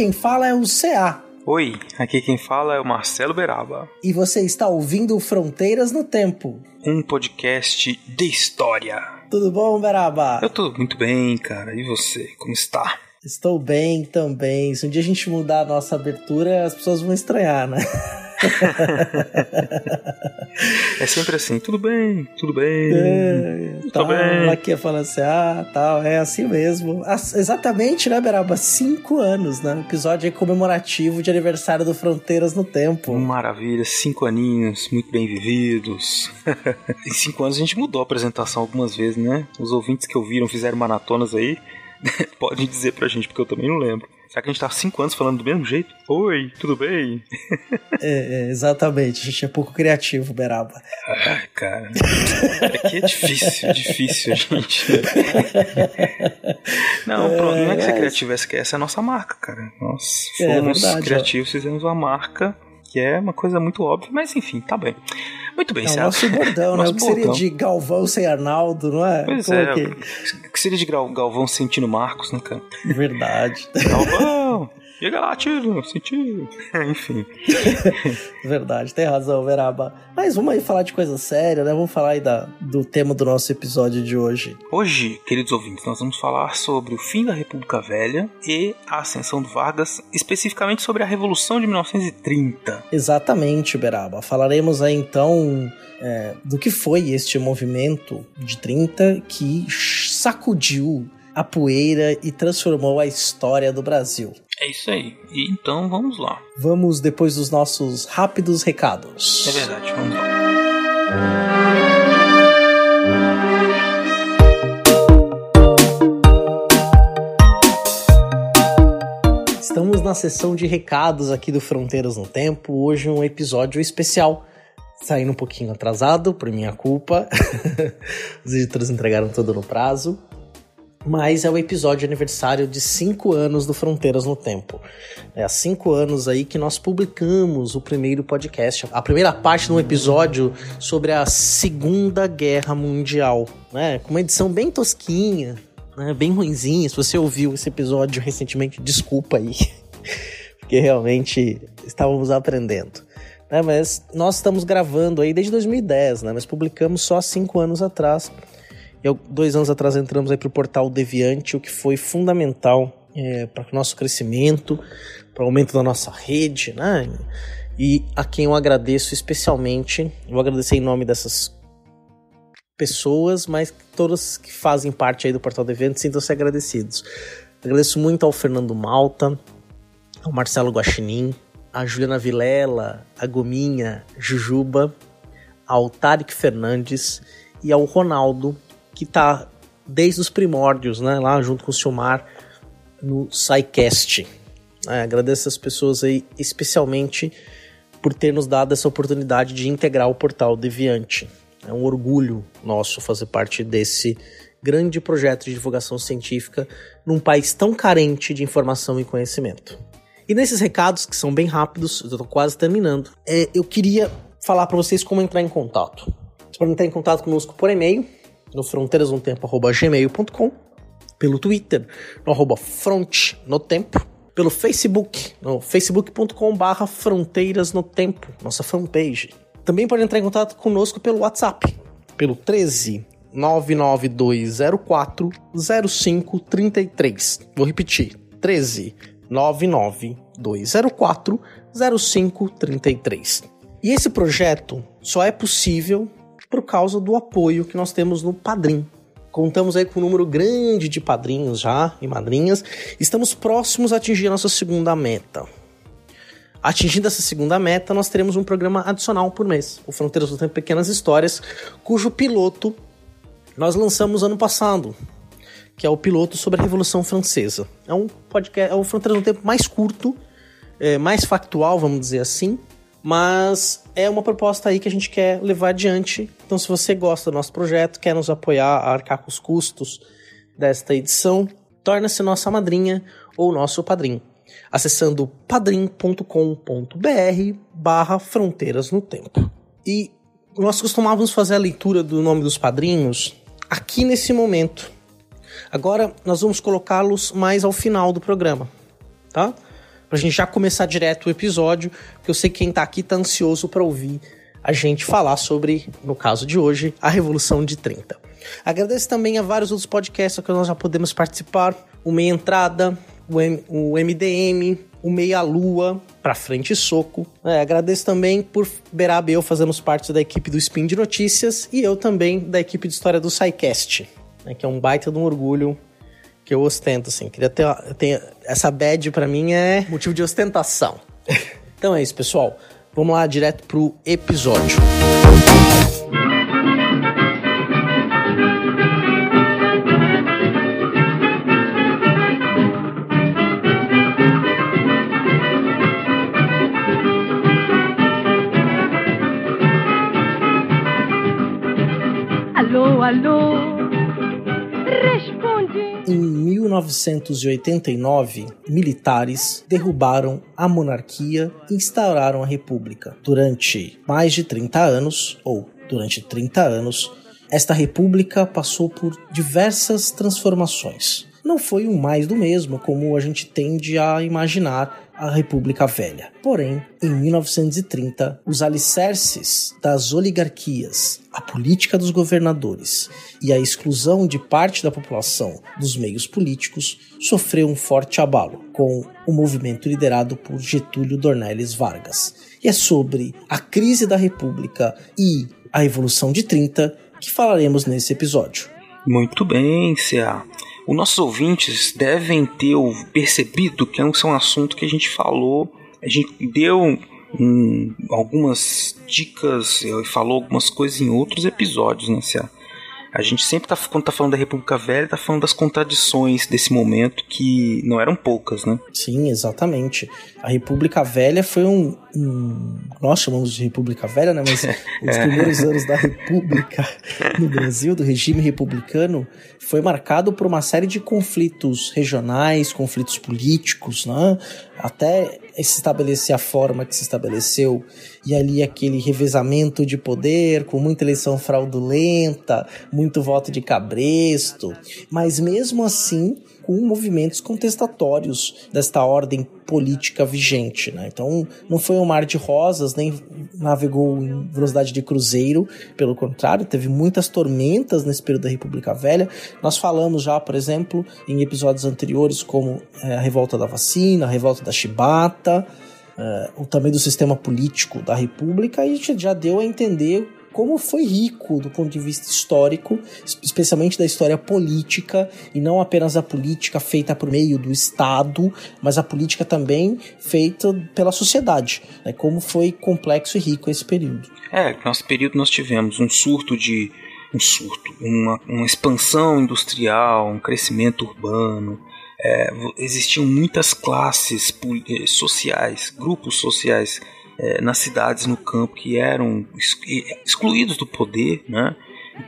Quem fala é o CA. Oi, aqui quem fala é o Marcelo Beraba, E você está ouvindo Fronteiras no Tempo. um podcast de história. Tudo bom, Beraba? Eu tô muito bem, cara. E você, como está? Estou bem também. Se um dia a gente mudar a nossa abertura, as pessoas vão estranhar, né? É sempre assim, tudo bem, tudo bem. É, Tô tal, bem. aqui falando assim, ah, tal, é assim mesmo. As- exatamente, né, Beraba? Cinco anos, né? Episódio comemorativo de aniversário do Fronteiras no Tempo. Maravilha, cinco aninhos, muito bem vividos. em cinco anos a gente mudou a apresentação algumas vezes, né? Os ouvintes que ouviram, fizeram maratonas aí, podem dizer pra gente, porque eu também não lembro. Será que a gente tá cinco anos falando do mesmo jeito? Oi, tudo bem? É, é, exatamente, a gente é pouco criativo, Beraba. Ah, cara. Aqui é difícil, difícil, gente. Não, pronto, não é que ser mas- criativo, essa essa é a nossa marca, cara. Nós É, fomos verdade, criativos, fizemos uma marca, que é uma coisa muito óbvia, mas enfim, tá bem. Muito bem, É o Celso. nosso bordão, né? O que seria de Galvão sem Arnaldo, não é? Pois Como é, que- o que seria de Gal- Galvão sentindo Marcos, né, cara? Verdade. Galvão, chega lá, tiro, sentido. Enfim. Verdade, tem razão, Veraba. Mas vamos aí falar de coisa séria, né? Vamos falar aí da, do tema do nosso episódio de hoje. Hoje, queridos ouvintes, nós vamos falar sobre o fim da República Velha e a ascensão do Vargas, especificamente sobre a Revolução de 1930. Exatamente, Beraba. Falaremos aí então é, do que foi este movimento de 30 que sacudiu a poeira e transformou a história do Brasil. É isso aí. E então vamos lá. Vamos depois dos nossos rápidos recados. É verdade, vamos lá. Estamos na sessão de recados aqui do Fronteiras no Tempo. Hoje um episódio especial. Saindo um pouquinho atrasado, por minha culpa. Os editores entregaram tudo no prazo. Mas é o episódio aniversário de 5 anos do Fronteiras no Tempo. É há 5 anos aí que nós publicamos o primeiro podcast, a primeira parte de um episódio sobre a Segunda Guerra Mundial, né? Com uma edição bem tosquinha, né? Bem ruinzinha. Se você ouviu esse episódio recentemente, desculpa aí. Porque realmente estávamos aprendendo. Né? Mas nós estamos gravando aí desde 2010, né? Mas publicamos só há 5 anos atrás. E há dois anos atrás entramos aí para o portal Deviante, o que foi fundamental é, para o nosso crescimento, para o aumento da nossa rede, né? E a quem eu agradeço especialmente, eu vou agradecer em nome dessas pessoas, mas todas que fazem parte aí do portal Deviante sintam-se agradecidos. Agradeço muito ao Fernando Malta, ao Marcelo Guaxinim, a Juliana Vilela, a Gominha, Jujuba, ao Tarek Fernandes e ao Ronaldo, que tá desde os primórdios, né, lá junto com o Silmar no SciCast. É, agradeço as pessoas aí, especialmente por ter nos dado essa oportunidade de integrar o portal Deviante. É um orgulho nosso fazer parte desse grande projeto de divulgação científica num país tão carente de informação e conhecimento. E nesses recados, que são bem rápidos, eu tô quase terminando, é, eu queria falar para vocês como entrar em contato. Vocês podem entrar em contato conosco por e-mail, no fronteirasnotempo.gmail.com, pelo Twitter, no arroba front no tempo, pelo Facebook, no facebook.com barra fronteiras no tempo, nossa fanpage. Também pode entrar em contato conosco pelo WhatsApp, pelo 13 99204 0533. Vou repetir, 13 99204 0533. E esse projeto só é possível por causa do apoio que nós temos no Padrim. Contamos aí com um número grande de padrinhos já e madrinhas. Estamos próximos a atingir a nossa segunda meta. Atingindo essa segunda meta, nós teremos um programa adicional por mês, o Fronteiras do Tempo Pequenas Histórias, cujo piloto nós lançamos ano passado, que é o piloto sobre a Revolução Francesa. É um podcast, é o Fronteiras do Tempo mais curto, é, mais factual, vamos dizer assim, mas é uma proposta aí que a gente quer levar adiante. Então, se você gosta do nosso projeto, quer nos apoiar a arcar com os custos desta edição, torne-se nossa madrinha ou nosso padrinho acessando padrim.com.br barra Fronteiras no Tempo. E nós costumávamos fazer a leitura do nome dos padrinhos aqui nesse momento. Agora nós vamos colocá-los mais ao final do programa, tá? Pra gente já começar direto o episódio, porque eu sei que quem tá aqui tá ansioso para ouvir a gente falar sobre, no caso de hoje, a Revolução de 30. Agradeço também a vários outros podcasts que nós já podemos participar, o Meia Entrada, o, M, o MDM, o Meia Lua, pra frente soco. É, agradeço também por Beraba e eu fazermos parte da equipe do Spin de Notícias e eu também da equipe de história do SciCast, né, que é um baita de um orgulho que eu ostento, assim. Queria ter, ter essa badge para mim é motivo de ostentação. então é isso, pessoal. Vamos lá direto pro episódio. Alô, alô, 1989, militares derrubaram a monarquia e instauraram a república. Durante mais de 30 anos, ou durante 30 anos, esta república passou por diversas transformações. Não foi um mais do mesmo, como a gente tende a imaginar a República Velha. Porém, em 1930, os alicerces das oligarquias, a política dos governadores e a exclusão de parte da população dos meios políticos sofreu um forte abalo, com o movimento liderado por Getúlio Dornelles Vargas. E é sobre a crise da República e a Revolução de 30 que falaremos nesse episódio. Muito bem, C.A. Os nossos ouvintes devem ter percebido que é um, assunto que a gente falou, a gente deu um, algumas dicas e falou algumas coisas em outros episódios, né, Cia? A gente sempre tá, quando tá falando da República Velha, tá falando das contradições desse momento que não eram poucas, né? Sim, exatamente. A República Velha foi um. um nós chamamos de República Velha, né? Mas os primeiros anos da República no Brasil, do regime republicano, foi marcado por uma série de conflitos regionais, conflitos políticos, né? Até se estabelecer a forma que se estabeleceu e ali aquele revezamento de poder com muita eleição fraudulenta, muito voto de cabresto, mas mesmo assim com movimentos contestatórios desta ordem política vigente. Né? Então, não foi um mar de rosas, nem navegou em velocidade de cruzeiro, pelo contrário, teve muitas tormentas nesse período da República Velha. Nós falamos já, por exemplo, em episódios anteriores, como é, a revolta da vacina, a revolta da chibata. Uh, também do sistema político da República, e a gente já deu a entender como foi rico do ponto de vista histórico, especialmente da história política, e não apenas a política feita por meio do Estado, mas a política também feita pela sociedade. Né? Como foi complexo e rico esse período. É, nesse período nós tivemos um surto de. um surto, uma, uma expansão industrial, um crescimento urbano. É, existiam muitas classes eh, sociais, grupos sociais é, nas cidades, no campo, que eram excluídos do poder, né?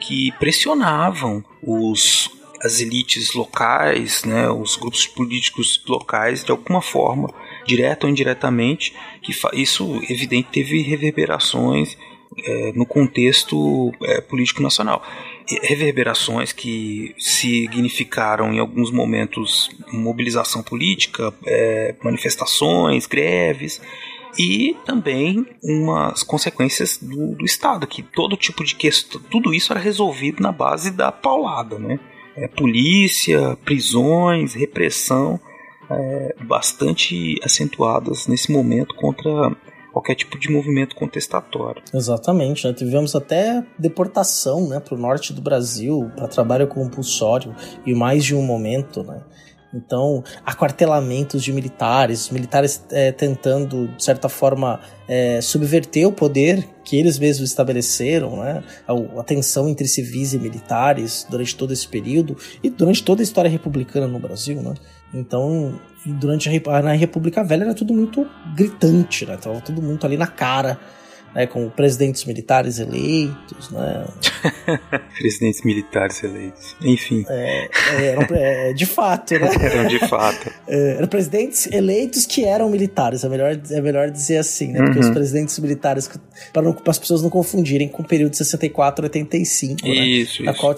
que pressionavam os, as elites locais, né? os grupos políticos locais, de alguma forma, direta ou indiretamente, que isso, evidente, teve reverberações é, no contexto é, político nacional. Reverberações que significaram, em alguns momentos, mobilização política, é, manifestações, greves, e também umas consequências do, do Estado, que todo tipo de questão, tudo isso era resolvido na base da paulada, né? É, polícia, prisões, repressão é, bastante acentuadas nesse momento contra qualquer tipo de movimento contestatório. Exatamente, né? tivemos até deportação né, para o norte do Brasil para trabalho compulsório e mais de um momento, né? Então, aquartelamentos de militares, militares é, tentando, de certa forma, é, subverter o poder que eles mesmos estabeleceram, né? a, tensão entre civis e militares durante todo esse período e durante toda a história republicana no Brasil. Né? Então, durante a, na República Velha era tudo muito gritante, né? Tava tudo muito ali na cara né, com presidentes militares eleitos, né? presidentes militares eleitos, enfim. É, é, eram, é, de fato, né? eram de fato. É, eram presidentes eleitos que eram militares, é melhor, é melhor dizer assim, né? Porque uhum. os presidentes militares, para as pessoas não confundirem com o período de 64 a 85, né? Isso, Na isso. qual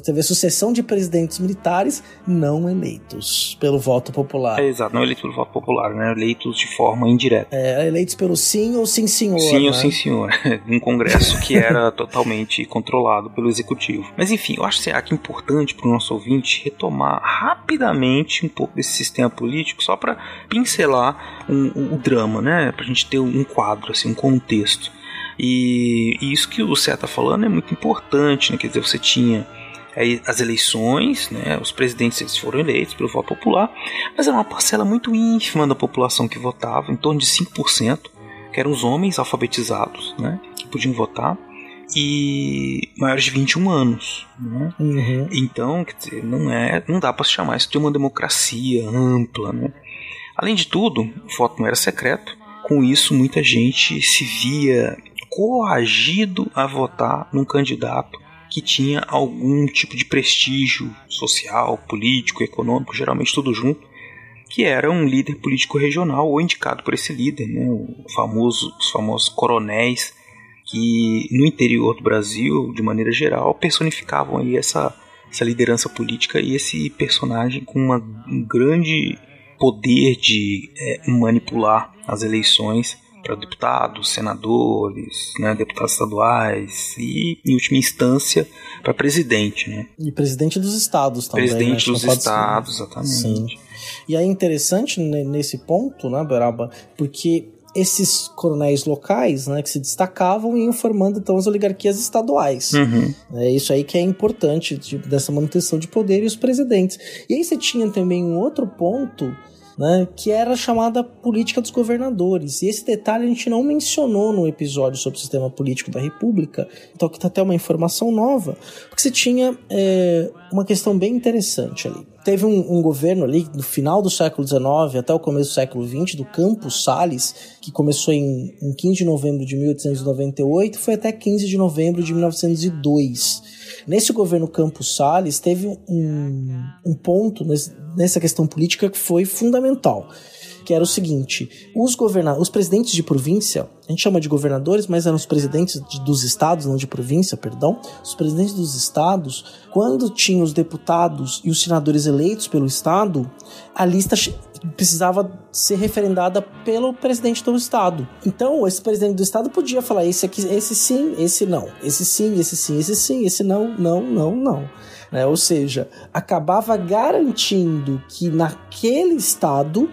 teve a sucessão de presidentes militares não eleitos pelo voto popular. É, exato, não eleitos pelo voto popular, né? Eleitos de forma indireta. É, eleitos pelo sim ou sim senhor. Sim né? ou sim sim senhor, um congresso que era totalmente controlado pelo executivo. Mas enfim, eu acho que é importante para o nosso ouvinte retomar rapidamente um pouco desse sistema político, só para pincelar o um, um, drama, né? Para a gente ter um quadro, assim, um contexto. E, e isso que o Cé está falando é muito importante, né? Quer dizer, você tinha as eleições, né, os presidentes eles foram eleitos pelo voto popular, mas era uma parcela muito ínfima da população que votava, em torno de 5%, que eram os homens alfabetizados, né, que podiam votar e maiores de 21 anos. Né? Uhum. Então, quer dizer, não é, não dá para se chamar isso de uma democracia ampla, né? Além de tudo, o voto não era secreto. Com isso, muita gente se via coagido a votar num candidato que tinha algum tipo de prestígio social, político, econômico, geralmente tudo junto, que era um líder político regional ou indicado por esse líder, né, o famoso, os famosos coronéis que no interior do Brasil, de maneira geral, personificavam aí essa, essa liderança política e esse personagem com uma, um grande poder de é, manipular as eleições para deputados, senadores, né, deputados estaduais e, em última instância, para presidente. Né? E presidente dos estados também. Presidente né? dos estados, ser. exatamente. Sim. E é interessante nesse ponto, né, Beraba, porque esses coronéis locais, né, que se destacavam iam formando então as oligarquias estaduais. Uhum. É isso aí que é importante tipo, dessa manutenção de poder e os presidentes. E aí você tinha também um outro ponto né, que era a chamada política dos governadores. E esse detalhe a gente não mencionou no episódio sobre o sistema político da República, então que tá até uma informação nova, porque você tinha é, uma questão bem interessante ali. Teve um, um, governo ali no final do século XIX até o começo do século XX, do Campos Salles, que começou em, em 15 de novembro de 1898 e foi até 15 de novembro de 1902. Nesse governo Campos Salles teve um, um ponto nessa questão política que foi fundamental que era o seguinte: os, governa os presidentes de província, a gente chama de governadores, mas eram os presidentes de, dos estados, não de província, perdão. Os presidentes dos estados, quando tinham os deputados e os senadores eleitos pelo estado, a lista precisava ser referendada pelo presidente do estado. Então, esse presidente do estado podia falar esse aqui, esse sim, esse não, esse sim, esse sim, esse sim, esse não, não, não, não. É, ou seja, acabava garantindo que naquele estado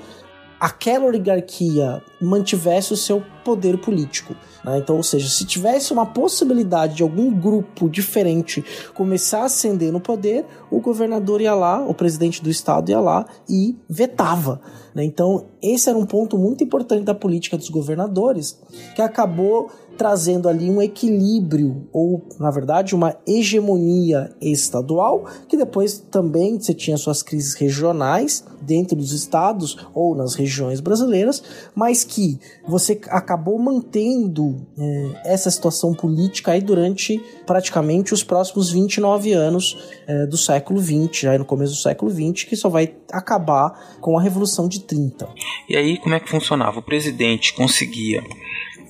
aquela oligarquia mantivesse o seu poder político. Né? Então, ou seja, se tivesse uma possibilidade de algum grupo diferente começar a ascender no poder, o governador ia lá, o presidente do estado ia lá e vetava. Né? Então, esse era um ponto muito importante da política dos governadores, que acabou trazendo ali um equilíbrio, ou na verdade uma hegemonia estadual, que depois também você tinha suas crises regionais dentro dos estados ou nas regiões brasileiras, mas que você acabou mantendo é, essa situação política aí durante praticamente os próximos 29 anos é, do século XX, aí no começo do século XX, que só vai acabar com a Revolução de 30. E aí como é que funcionava? O presidente conseguia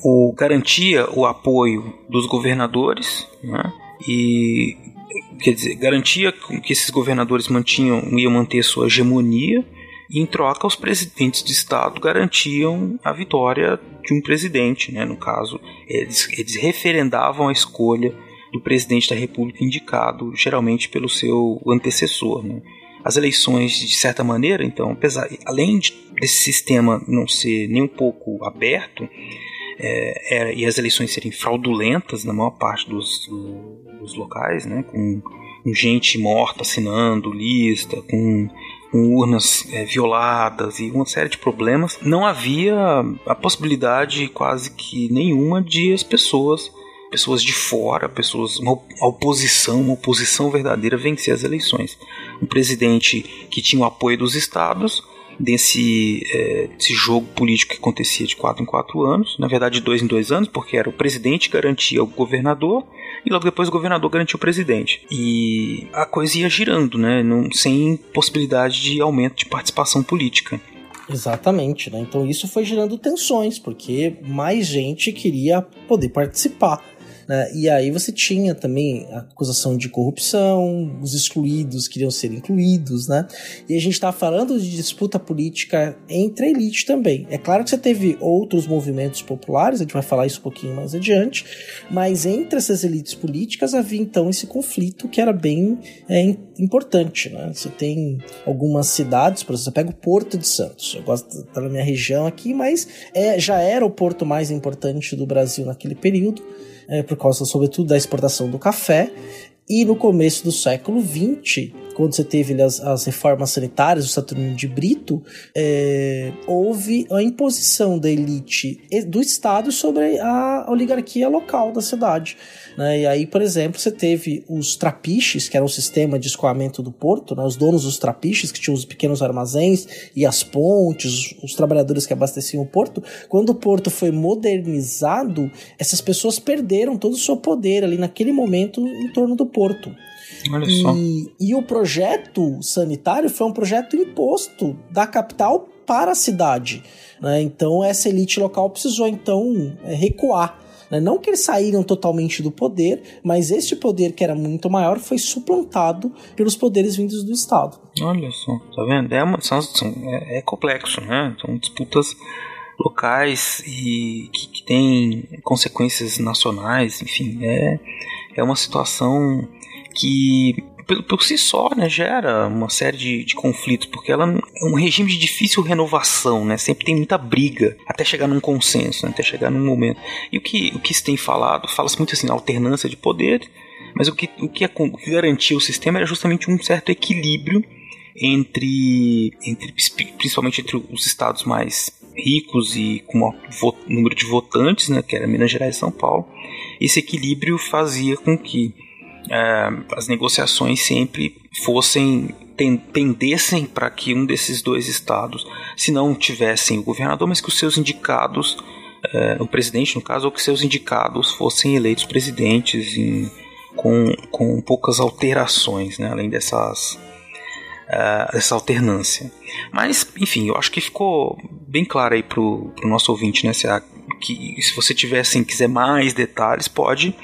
o, garantia o apoio dos governadores né, e quer dizer garantia que esses governadores mantinham iam manter sua hegemonia e em troca os presidentes de estado garantiam a vitória de um presidente né, no caso eles, eles referendavam a escolha do presidente da república indicado geralmente pelo seu antecessor né. as eleições de certa maneira então apesar além de, desse sistema não ser nem um pouco aberto é, era, e as eleições serem fraudulentas na maior parte dos, dos locais, né, com, com gente morta assinando lista, com com urnas é, violadas e uma série de problemas, não havia a possibilidade quase que nenhuma de as pessoas pessoas de fora, pessoas, uma oposição, uma oposição verdadeira vencer as eleições. Um presidente que tinha o apoio dos estados, desse é, jogo político que acontecia de quatro em quatro anos, na verdade de dois em dois anos, porque era o presidente garantia o governador e logo depois o governador garantia o presidente. E a coisa ia girando, né, não, sem possibilidade de aumento de participação política. Exatamente, né? Então isso foi gerando tensões, porque mais gente queria poder participar. Né? E aí você tinha também a acusação de corrupção, os excluídos queriam ser incluídos, né? E a gente está falando de disputa política entre elite também. É claro que você teve outros movimentos populares, a gente vai falar isso um pouquinho mais adiante, mas entre essas elites políticas havia então esse conflito que era bem é, importante, né? Você tem algumas cidades, por exemplo, você pega o Porto de Santos, eu gosto da minha região aqui, mas é, já era o porto mais importante do Brasil naquele período é, por causa, sobretudo, da exportação do café. E no começo do século XX, quando você teve as, as reformas sanitárias do Saturnino de Brito, é, houve a imposição da elite do Estado sobre a oligarquia local da cidade. Né? E aí, por exemplo, você teve os trapiches, que era um sistema de escoamento do porto, né? os donos dos trapiches, que tinham os pequenos armazéns e as pontes, os, trabalhadores que abasteciam o porto. Quando o porto foi modernizado, essas pessoas perderam todo o seu poder ali naquele momento em torno do porto. Olha só. E, e o projeto sanitário foi um projeto imposto da capital para a cidade. Né? Então essa elite local precisou então é, recuar. Né? Não que eles saíram totalmente do poder, mas este poder que era muito maior foi suplantado pelos poderes vindos do Estado. Olha só, tá vendo? É, uma, são, é, é complexo, né? São disputas locais e que, que tem consequências nacionais, enfim, é, é uma situação que por, por si só né, gera uma série de, de, conflitos, porque ela é um regime de difícil renovação, né? Sempre tem muita briga até chegar num consenso, né, até chegar num momento. E o que, o que se tem falado? Fala-se muito assim, alternância de poder, mas o que, o que, é, garantia o sistema era justamente um certo equilíbrio entre, entre principalmente entre os estados mais ricos e com maior número de votantes, né, que era Minas Gerais e São Paulo. Esse equilíbrio fazia com que é, as negociações sempre fossem tendessem para que um desses dois estados, se não tivessem o governador, mas que os seus indicados, é, o presidente no caso, ou que seus indicados fossem eleitos presidentes em, com, com poucas alterações, né, além dessas uh, dessa alternância. Mas, enfim, eu acho que ficou bem claro aí pro, pro nosso ouvinte, né, se, a, que se você tiver, assim, quiser mais detalhes, pode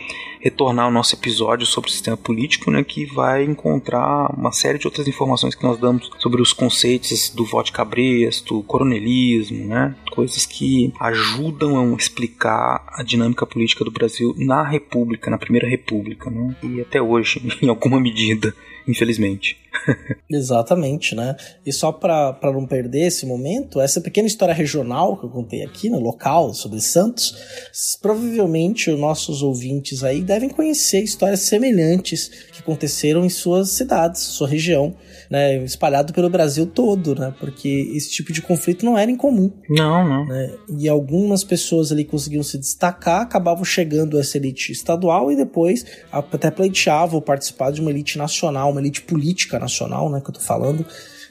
retornar ao nosso episódio sobre o sistema político, né, que vai encontrar uma série de outras informações que nós damos sobre os conceitos do voto cabresto, coronelismo, né, coisas que ajudam a explicar a dinâmica política do Brasil na República, na Primeira República, né, e até hoje, em alguma medida, infelizmente. Exatamente, né? E só para não perder esse momento, essa pequena história regional que eu contei aqui, no local, sobre Santos, provavelmente os nossos ouvintes aí devem conhecer histórias semelhantes que aconteceram em suas cidades, sua região né, espalhado pelo Brasil todo, né? Porque esse tipo de conflito não era incomum. Não, não. Né? E algumas pessoas ali conseguiam se destacar, acabavam chegando a essa elite estadual e depois até pleiteavam participar de uma elite nacional, uma elite política nacional, né? Que eu tô falando.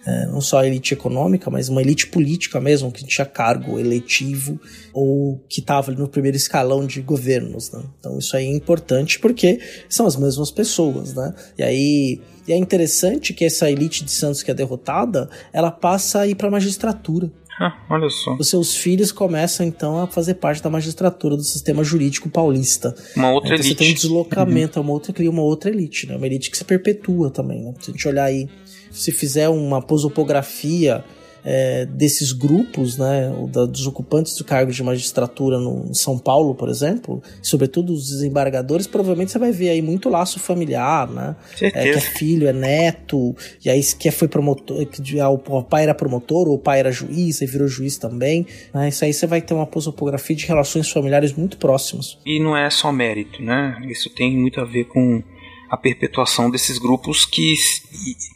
É, não só a elite econômica, mas uma elite política mesmo, que tinha cargo eletivo ou que estava no primeiro escalão de governos. Né? Então isso aí é importante porque são as mesmas pessoas. Né? E aí e é interessante que essa elite de Santos que é derrotada, ela passa a ir para magistratura. Ah, olha só. Os seus filhos começam então a fazer parte da magistratura do sistema jurídico paulista. Uma outra então, elite. Você tem um deslocamento, uhum. uma outra cria uma outra elite, né? Uma elite que se perpetua também, né? Se a gente olhar aí, se fizer uma posopografia é, desses grupos, né, dos ocupantes do cargo de magistratura no, em São Paulo, por exemplo, sobretudo os desembargadores, provavelmente você vai ver aí muito laço familiar, né? É, que é filho, é neto, e aí que foi promotor, que ah, o pai era promotor, ou o pai era juiz, e virou juiz também. Né? Isso aí você vai ter uma prosopografia de relações familiares muito próximas. E não é só mérito, né? Isso tem muito a ver com a perpetuação desses grupos que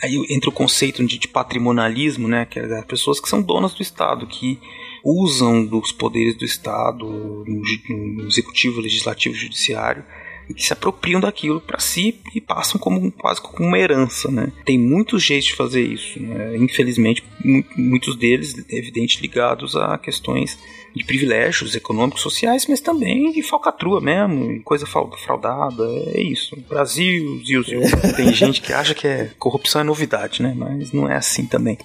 aí entra o conceito de, de patrimonialismo, né, que é as pessoas que são donas do Estado, que usam dos poderes do Estado, no executivo, legislativo, judiciário, e que se apropriam daquilo para si e passam como quase como uma herança, né? Tem muitos jeitos de fazer isso, né? infelizmente muitos deles, evidente, ligados a questões de privilégios econômicos, sociais, mas também de falcatrua mesmo, coisa fraudada, é isso. Brasil, Zil. Tem gente que acha que é corrupção é novidade, né? Mas não é assim também.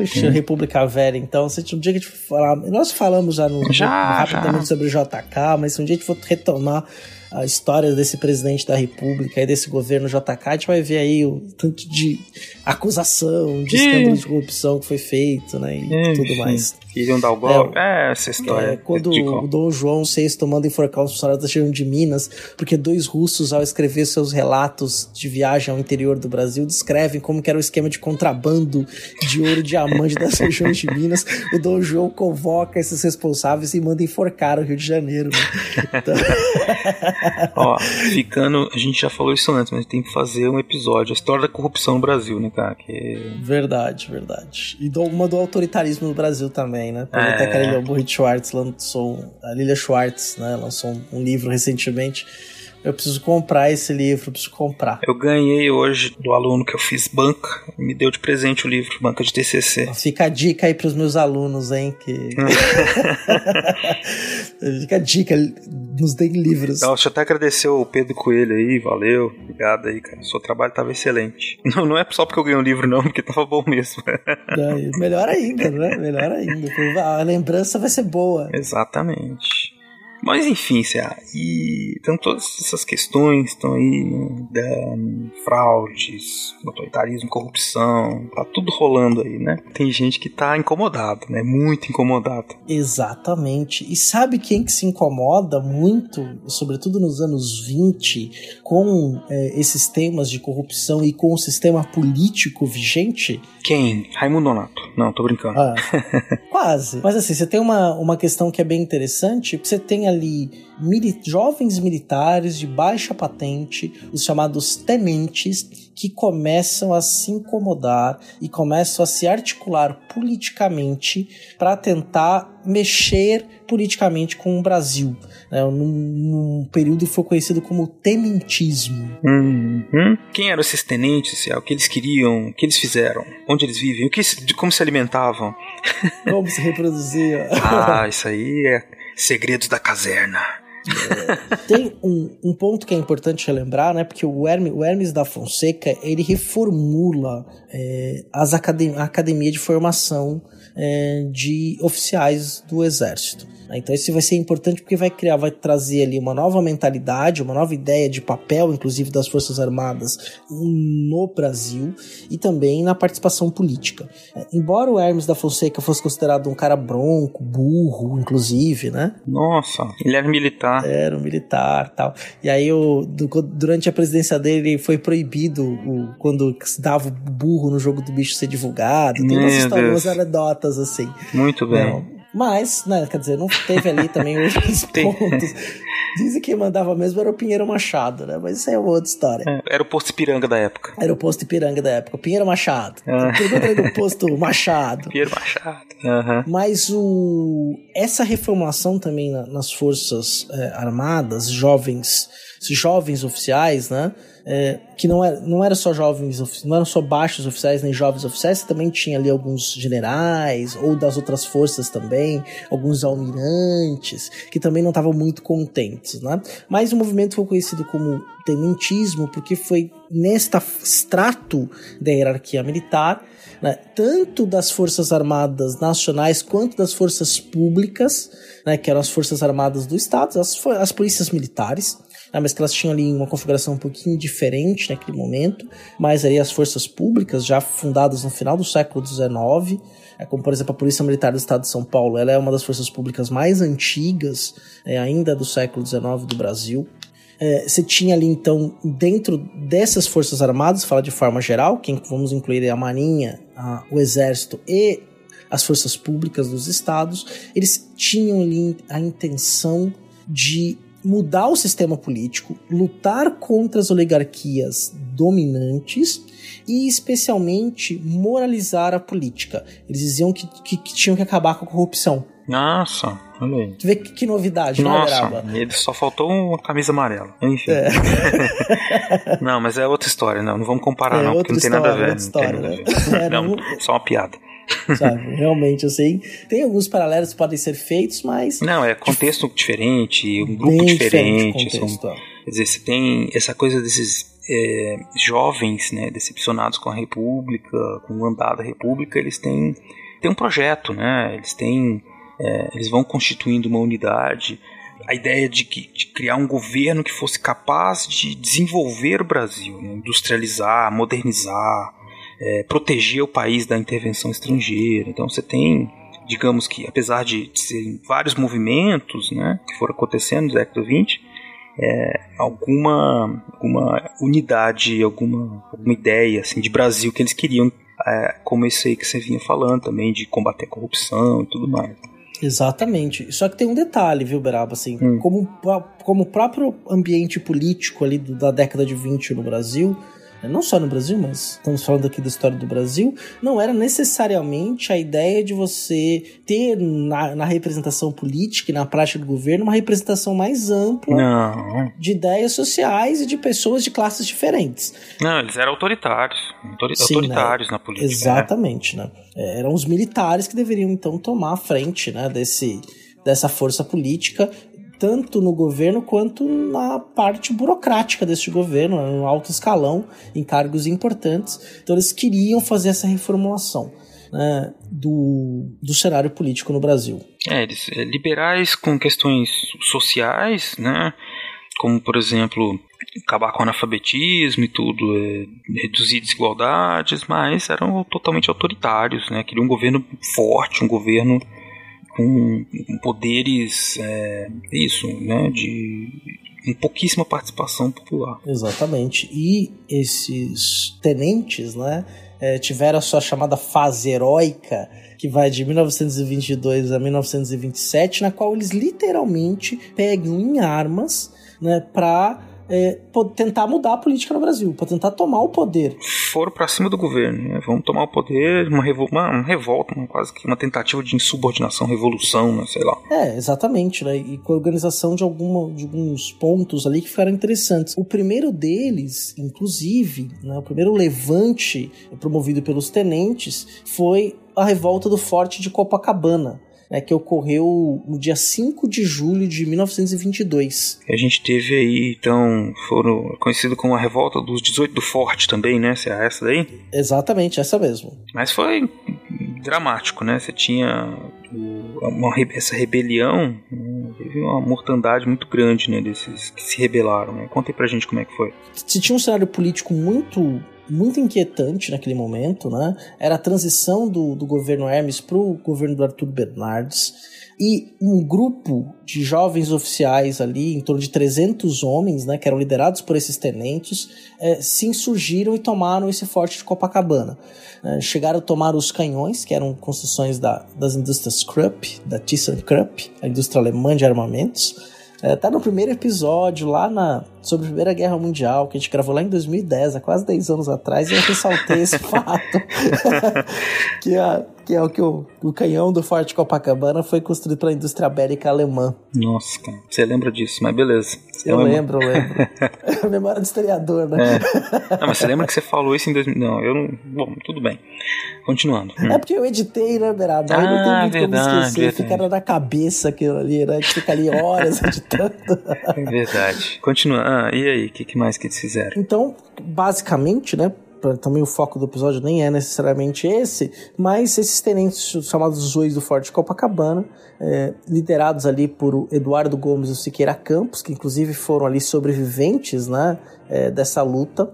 Oxe, é. República Velha, então, se um dia que a gente falar, nós falamos já no já, rapidamente já. sobre o JK, mas se um dia a gente for retomar a história desse presidente da República e desse governo JK, a gente vai ver aí o tanto de acusação, de escândalo de corrupção que foi feito, né? E é, tudo mais. Queriam dar o golpe. É, é, essa história. É, quando o Dom João VI tomando enforcar os funcionários da região de Minas, porque dois russos, ao escrever seus relatos de viagem ao interior do Brasil, descrevem como que era o esquema de contrabando de ouro e diamante das regiões de Minas. O Dom João convoca esses responsáveis e manda enforcar o Rio de Janeiro. Né? Então... Ó, ficando. A gente já falou isso antes, mas tem que fazer um episódio. A história da corrupção no Brasil, né, cara? Que... Verdade, verdade. E uma do autoritarismo no Brasil também, né? Porque é. até que a Lilia Burrit Schwartz lançou. A Lilia Schwartz, né? Lançou um livro recentemente eu preciso comprar esse livro, eu preciso comprar. Eu ganhei hoje do aluno que eu fiz banca, me deu de presente o livro, banca de TCC. Fica a dica aí pros meus alunos, hein, que... Fica a dica, nos deem livros. Então, deixa eu até agradecer o Pedro Coelho aí, valeu, obrigado aí, cara. O seu trabalho tava excelente. Não, não é só porque eu ganhei um livro, não, porque tava bom mesmo. É, melhor ainda, né? Melhor ainda. A lembrança vai ser boa. Exatamente. Mas enfim, CA, e então todas essas questões estão aí, né, da fraudes, autoritarismo, corrupção, tá tudo rolando aí, né? Tem gente que tá incomodado, né? Muito incomodado. Exatamente. E sabe quem que se incomoda muito, sobretudo nos anos 20, com é, esses temas de corrupção e com o sistema político vigente? Quem? Raimundo Donato. Não, tô brincando. Ah, quase. Mas assim, você tem uma, uma questão que é bem interessante, você tem ali mili jovens militares de baixa patente, os chamados tenentes, que começam a se incomodar e começam a se articular politicamente para tentar mexer politicamente com o Brasil. Né, num, num período que foi conhecido como tenentismo. Uhum. Quem eram esses tenentes? O que eles queriam? O que eles fizeram? Onde eles vivem? O que, de como se alimentavam? Como se reproduziam? ah, isso aí é segredos da caserna. É, tem um, um, ponto que é importante relembrar, né? Porque o, Hermes, o Hermes da Fonseca ele reformula é, as academ a academia de formação é, de oficiais do exército. Né? Então isso vai ser importante porque vai criar, vai trazer ali uma nova mentalidade, uma nova ideia de papel, inclusive das Forças Armadas no Brasil e também na participação política. É, embora o Hermes da Fonseca fosse considerado um cara bronco, burro, inclusive, né? Nossa, ele era militar. Era um militar tal. E aí, o, durante a presidência dele, foi proibido o, quando dava o burro no jogo do bicho ser divulgado. Tem umas histórias, anedotas assim. Muito bem. Não, mas, né, quer dizer, não teve ali também outros pontos. Dizem que mandava mesmo era o Pinheiro Machado, né? Mas isso é uma outra história. É, era o posto Ipiranga da época. Era o posto Ipiranga da época. Pinheiro Machado. Ah. Pergunta aí do posto Machado. Pinheiro Machado. Uhum. Mas o... essa reformulação também nas Forças é, Armadas, jovens, jovens oficiais, né? É, que não era, não era só jovens, não eram só baixos oficiais nem jovens oficiais, também tinha ali alguns generais ou das outras forças também, alguns almirantes que também não estavam muito contentes, né? Mas o movimento foi conhecido como tenentismo porque foi nesta extrato da hierarquia militar né, tanto das Forças Armadas Nacionais quanto das Forças Públicas, né, que eram as Forças Armadas do Estado, as, as polícias militares, né, mas que elas tinham ali uma configuração um pouquinho diferente naquele momento, mas aí as forças públicas, já fundadas no final do século XIX, é, como por exemplo a Polícia Militar do Estado de São Paulo, ela é uma das forças públicas mais antigas, é, ainda do século XIX do Brasil. É, você tinha ali então, dentro dessas forças armadas, fala de forma geral, quem vamos incluir a Marinha, a, o Exército e as forças públicas dos estados, eles tinham ali a intenção de mudar o sistema político, lutar contra as oligarquias dominantes e especialmente moralizar a política. Eles diziam que, que, que tinham que acabar com a corrupção. Nossa, olha aí. Tu vê que, que novidade, Nossa, né, ele só faltou uma camisa amarela. Enfim. É. não, mas é outra história, não. Não vamos comparar, É, não, porque não tem nada a história, ver. não história, né? ver. É, não, não- só uma piada. Sabe? Realmente, assim, tem alguns paralelos que podem ser feitos, mas Não, é contexto diferente, um grupo diferente. diferente contexto. ó. Quer dizer, você tem essa coisa desses é, jovens, né, decepcionados com a República, com o andar da República, eles têm, têm um projeto, né? Eles têm, é, eles vão constituindo uma unidade. A ideia de, que, de criar um governo que fosse capaz de desenvolver o Brasil, né, industrializar, modernizar, é, proteger o país da intervenção estrangeira. Então você tem, digamos que, apesar de serem vários movimentos, né, que foram acontecendo no século XX, alguma, alguma unidade, alguma, alguma ideia assim, de Brasil que eles queriam, é, como esse aí que você vinha falando também, de combater a corrupção e tudo mais. Exatamente. Só que tem um detalhe, viu, Beraba? Assim, Hum. como, como o próprio ambiente político ali da década de 20 no Brasil, não só no Brasil, mas estamos falando aqui da história do Brasil, não era necessariamente a ideia de você ter na, na representação política e na prática do governo uma representação mais ampla Não, de ideias sociais e de pessoas de classes diferentes. não, eles eram autoritários, autori- Sim, autoritários na política. né? Exatamente, né? É, Eram os militares que deveriam então tomar a frente, né, desse, dessa força política, tanto no governo quanto na parte burocrática desse governo, no alto escalão, em cargos importantes. Então eles queriam fazer essa reformulação né, do, do cenário político no Brasil. É, eles é, liberais com questões sociais, né? Como, por exemplo, acabar com o analfabetismo e tudo, é, reduzir desigualdades, mas eram totalmente autoritários, né? Queriam um governo forte, um governo com, com poderes, é, isso, né? De com pouquíssima participação popular. Exatamente. E esses tenentes, né, eh, tiveram a sua chamada fase heróica, que vai de 1922 a 1927, na qual eles literalmente pegam em armas, né, para tentar mudar a política no Brasil, para tentar tomar o poder. Foram pra cima do governo, né? Vamos tomar o poder, uma, revol uma, uma revolta, uma, quase que uma tentativa de insubordinação, revolução, né? Sei lá. É, exatamente, né? E com a organização de, alguma, de alguns pontos ali que ficaram interessantes. O primeiro deles, inclusive, né, o primeiro levante promovido pelos tenentes foi a revolta do Forte de Copacabana. Né, que ocorreu no dia 5 de julho de 1922. A gente teve aí, então, foram conhecido como a revolta dos 18 do Forte também, né? Se é essa daí? Exatamente, essa mesmo. Mas foi dramático, né? Você tinha uma essa rebelião, né? teve uma mortandade muito grande, né? Desses que se rebelaram, né? Conta aí pra gente como é que foi. Se tinha um cenário político muito muito inquietante naquele momento, né? Era a transição do, do governo Hermes para o governo do Arthur Bernardes e um grupo de jovens oficiais ali, em torno de 300 homens, né, que eram liderados por esses tenentes, eh, se insurgiram e tomaram esse forte de Copacabana. Eh, chegaram a tomar os canhões, que eram construções da, das indústrias Krupp, da ThyssenKrupp, a indústria alemã de armamentos. É, tá no primeiro episódio lá na, sobre a Primeira Guerra Mundial, que a gente gravou lá em 2010, há quase 10 anos atrás, e eu ressaltei esse fato. que, é, que é o que o, o canhão do Forte Copacabana foi construído pela indústria bélica alemã. Nossa, cara, você lembra disso, mas beleza. Você Eu lembra- lembro, eu lembro. É memória do historiador, né? Não, mas você lembra que você falou isso em 2000? Não, eu não. Bom, tudo bem. Continuando. Hum. É porque eu editei, né, Beraba? Aí não tem Ah, muito verdade, como esquecer. verdade. Fica na cabeça aquilo ali, né? Que fica ali horas editando. É verdade. Continua. Ah, e aí, o que, que mais que eles fizeram? Então, basicamente, né? Também o foco do episódio nem é necessariamente esse, mas esses tenentes chamados Zois do Forte Copacabana, é, liderados ali por Eduardo Gomes e o Siqueira Campos, que inclusive foram ali sobreviventes né, é, dessa luta,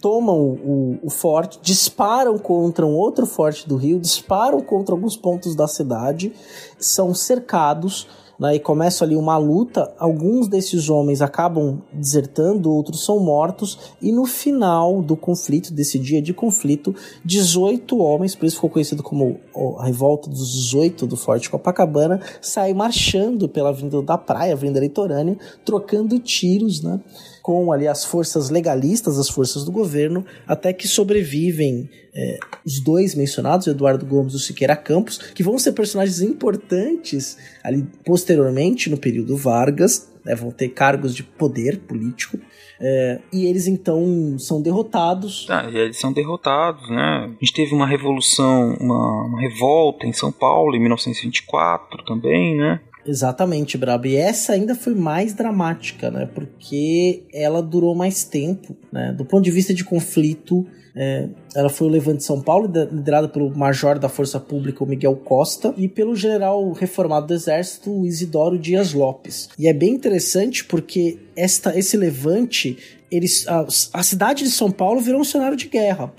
tomam o, o, forte, disparam contra um outro forte do Rio, disparam contra alguns pontos da cidade, são cercados né, e começa ali uma luta. Alguns desses homens acabam desertando, outros são mortos, e no final do conflito, desse dia de conflito, 18 homens, por isso ficou conhecido como a Revolta dos 18 do Forte Copacabana, saem marchando pela Avenida da Praia, Avenida Litorânea, trocando tiros, né? Com ali as forças legalistas, as forças do governo, até que sobrevivem é, os dois mencionados, Eduardo Gomes e o Siqueira Campos, que vão ser personagens importantes ali posteriormente no período Vargas, né, vão ter cargos de poder político. É, e eles então são derrotados. Ah, eles são derrotados, né? A gente teve uma revolução, uma, uma revolta em São Paulo em 1924 também, né? Exatamente, Brabo. E essa ainda foi mais dramática, né? Porque ela durou mais tempo, né? Do ponto de vista de conflito, é, ela foi o Levante de São Paulo, liderada pelo major da Força Pública, o Miguel Costa, e pelo general reformado do Exército, o Isidoro Dias Lopes. E é bem interessante porque esta, esse levante, eles, a, a cidade de São Paulo virou um cenário de guerra.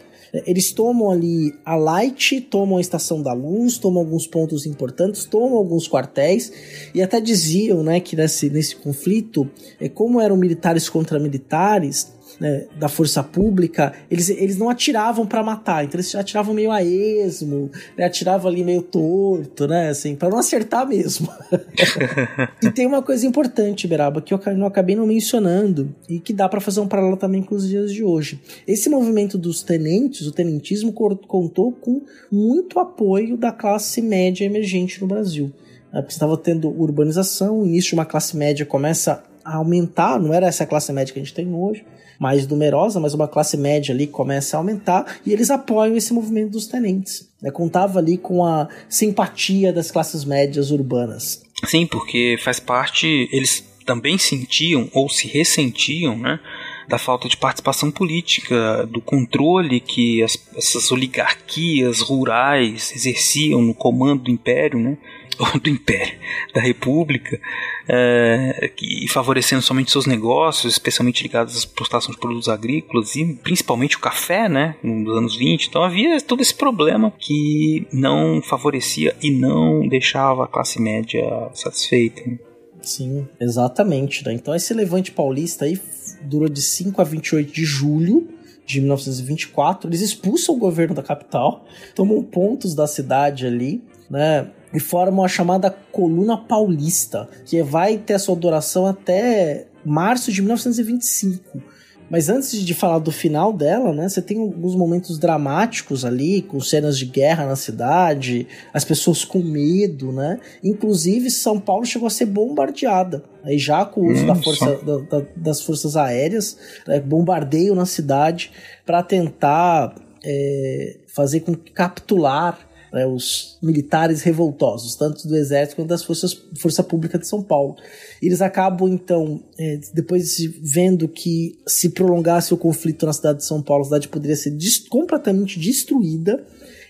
Eles tomam ali a Light, tomam a Estação da Luz, tomam alguns pontos importantes, tomam alguns quartéis e até diziam, né, que nesse, nesse conflito, é, como eram militares contra militares, né, da força pública, eles, eles não atiravam para matar, então eles atiravam meio a esmo, né, atiravam ali meio torto, né, assim, para não acertar mesmo. e tem uma coisa importante, Beraba, que eu não acabei não mencionando e que dá para fazer um paralelo também com os dias de hoje. Esse movimento dos tenentes, o tenentismo contou com muito apoio da classe média emergente no Brasil. Né, porque estava tendo urbanização, o início de uma classe média começa a aumentar, não era essa classe média que a gente tem hoje, mais numerosa, mas uma classe média ali começa a aumentar e eles apoiam esse movimento dos tenentes. Né? Contava ali com a simpatia das classes médias urbanas. Sim, porque faz parte, eles também sentiam ou se ressentiam, né? da falta de participação política, do controle que as, essas oligarquias rurais exerciam no comando do império, né? do Império, da República, é, e favorecendo somente seus negócios, especialmente ligados à exportação de produtos agrícolas e principalmente o café, né, nos anos 20. Então havia todo esse problema que não favorecia e não deixava a classe média satisfeita. Né? Sim, exatamente. Né? Então esse levante paulista aí durou de 5 a 28 de julho de 1924. Eles expulsam o governo da capital, tomam pontos da cidade ali, né? E formam a chamada Coluna Paulista, que vai ter a sua duração até março de 1925. Mas antes de falar do final dela, né, você tem alguns momentos dramáticos ali, com cenas de guerra na cidade, as pessoas com medo, né? Inclusive, São Paulo chegou a ser bombardeada. Aí já com o uso da força, da, da, das forças aéreas, né, bombardeio na cidade para tentar é, fazer com que capturar né, os militares revoltosos, tanto do exército quanto das forças força pública de São Paulo. Eles acabam então, é, depois vendo que se prolongasse o conflito na cidade de São Paulo, a cidade poderia ser completamente destruída.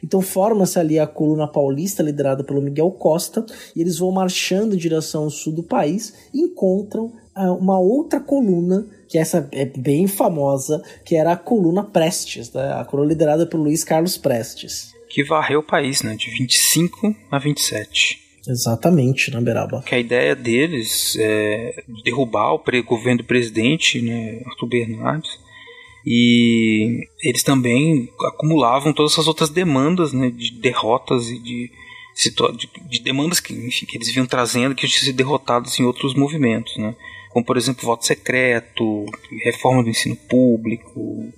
Então forma-se ali a coluna paulista liderada pelo Miguel Costa e eles vão marchando em direção ao sul do país e encontram ah, uma outra coluna que essa é bem famosa, que era a coluna Prestes, né? a coluna liderada por Luiz Carlos Prestes que varreu o país, né, de 25 a 27. Exatamente, na Beraba. Que a ideia deles é derrubar o governo do presidente, né, Arthur Bernardes, e eles também acumulavam todas essas outras demandas, né, de derrotas e de, de, de demandas que, enfim, que eles vinham trazendo que tinham sido derrotados em outros movimentos, né, como por exemplo voto secreto, reforma do ensino público,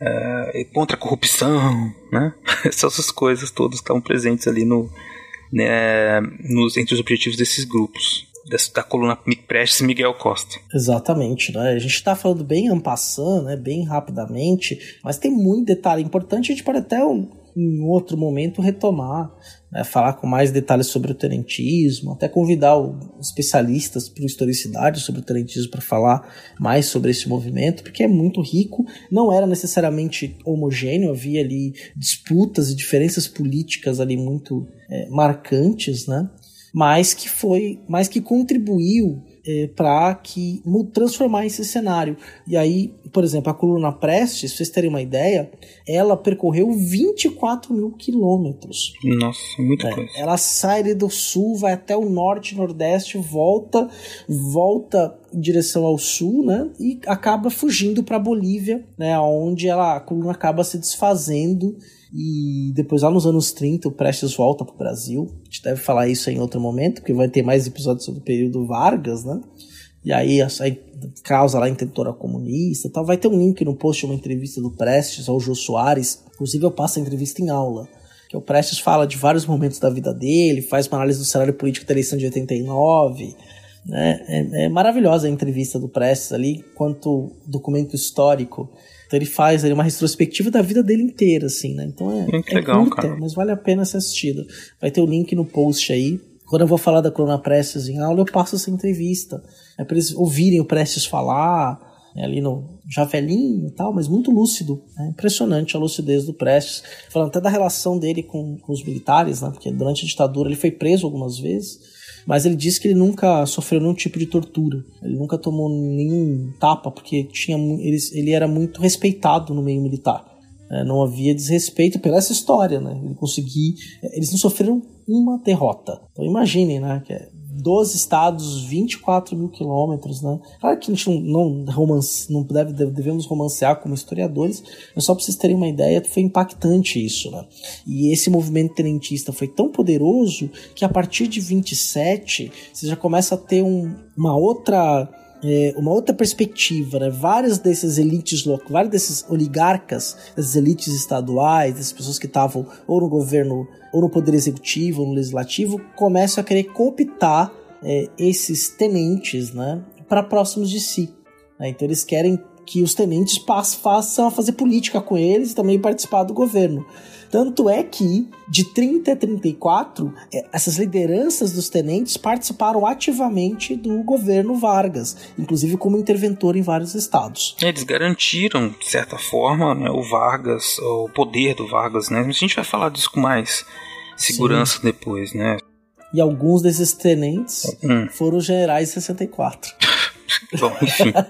uh, contra a corrupção, né? Essas coisas todas estavam presentes ali no, né, nos, entre os objetivos desses grupos. Da, coluna Prestes Miguel Costa. Exatamente, né? A gente está falando bem ampassando, né? Bem rapidamente, mas tem muito detalhe importante. A gente pode até em outro momento retomar, né, falar com mais detalhes sobre o tenentismo, até convidar o, especialistas para historicidade sobre o tenentismo para falar mais sobre esse movimento, porque é muito rico, não era necessariamente homogêneo, havia ali disputas e diferenças políticas ali muito é, marcantes, né? Mas que foi, mas que contribuiu é, para que transformar esse cenário. E aí, por exemplo, a coluna Prestes, se vocês terem uma ideia, ela percorreu 24 mil quilômetros. Nossa, muita É, coisa. ela sai ali do sul, vai até o norte, nordeste, volta, volta em direção ao sul, né? E acaba fugindo para Bolívia, né? Onde ela, a coluna acaba se desfazendo. E depois, lá nos anos 30, o Prestes volta para o Brasil. A gente deve falar isso em outro momento, porque vai ter mais episódios sobre o período Vargas, né? E aí, aí causa lá intentora comunista tal. Vai ter um link no post uma entrevista do Prestes ao Jô Soares. Inclusive, eu passo a entrevista em aula. Que o Prestes fala de vários momentos da vida dele, faz uma análise do cenário político da eleição de 89. Né? É, é maravilhosa a entrevista do Prestes ali, quanto documento histórico. Então ele faz ali uma retrospectiva da vida dele inteira, assim, né? Então é, Muito é legal, curta, cara. mas vale a pena ser assistido. Vai ter o link no post aí. Quando eu vou falar da Coluna Prestes em aula, eu passo essa entrevista. É para eles ouvirem o Prestes falar, né, ali no já velhinho e tal, mas muito lúcido. É impressionante a lucidez do Prestes. Falando até da relação dele com, com os militares, né? Porque durante a ditadura ele foi preso algumas vezes. Mas ele disse que ele nunca sofreu nenhum tipo de tortura. Ele nunca tomou nenhum tapa, porque tinha, ele, ele era muito respeitado no meio militar. É, não havia desrespeito pela essa história, né? Ele conseguir. Eles não sofreram uma derrota. Então imaginem, né? Que é 12 estados, 24 mil quilômetros, né? Claro que a gente não, não, romance, não deve, devemos romancear como historiadores, mas só para vocês terem uma ideia, foi impactante isso, né? E esse movimento tenentista foi tão poderoso que a partir de 27 você já começa a ter um, uma outra é, uma outra perspectiva, né? Várias dessas elites locais, vários desses oligarcas, dessas elites estaduais, dessas pessoas que estavam ou no governo, ou no poder executivo, ou no legislativo, começam a querer cooptar é, esses tenentes, né? Para próximos de si. né? Então eles querem que os tenentes façam a fazer política com eles e também participar do governo. Tanto é que, de 30 a 34, eh, essas lideranças dos tenentes participaram ativamente do governo Vargas, inclusive como interventor em vários estados. Eles garantiram, de certa forma, né, o Vargas, o poder do Vargas, né? Mas a gente vai falar disso com mais segurança depois, né? E alguns desses tenentes Hum. foram generais em 64. Bom, enfim.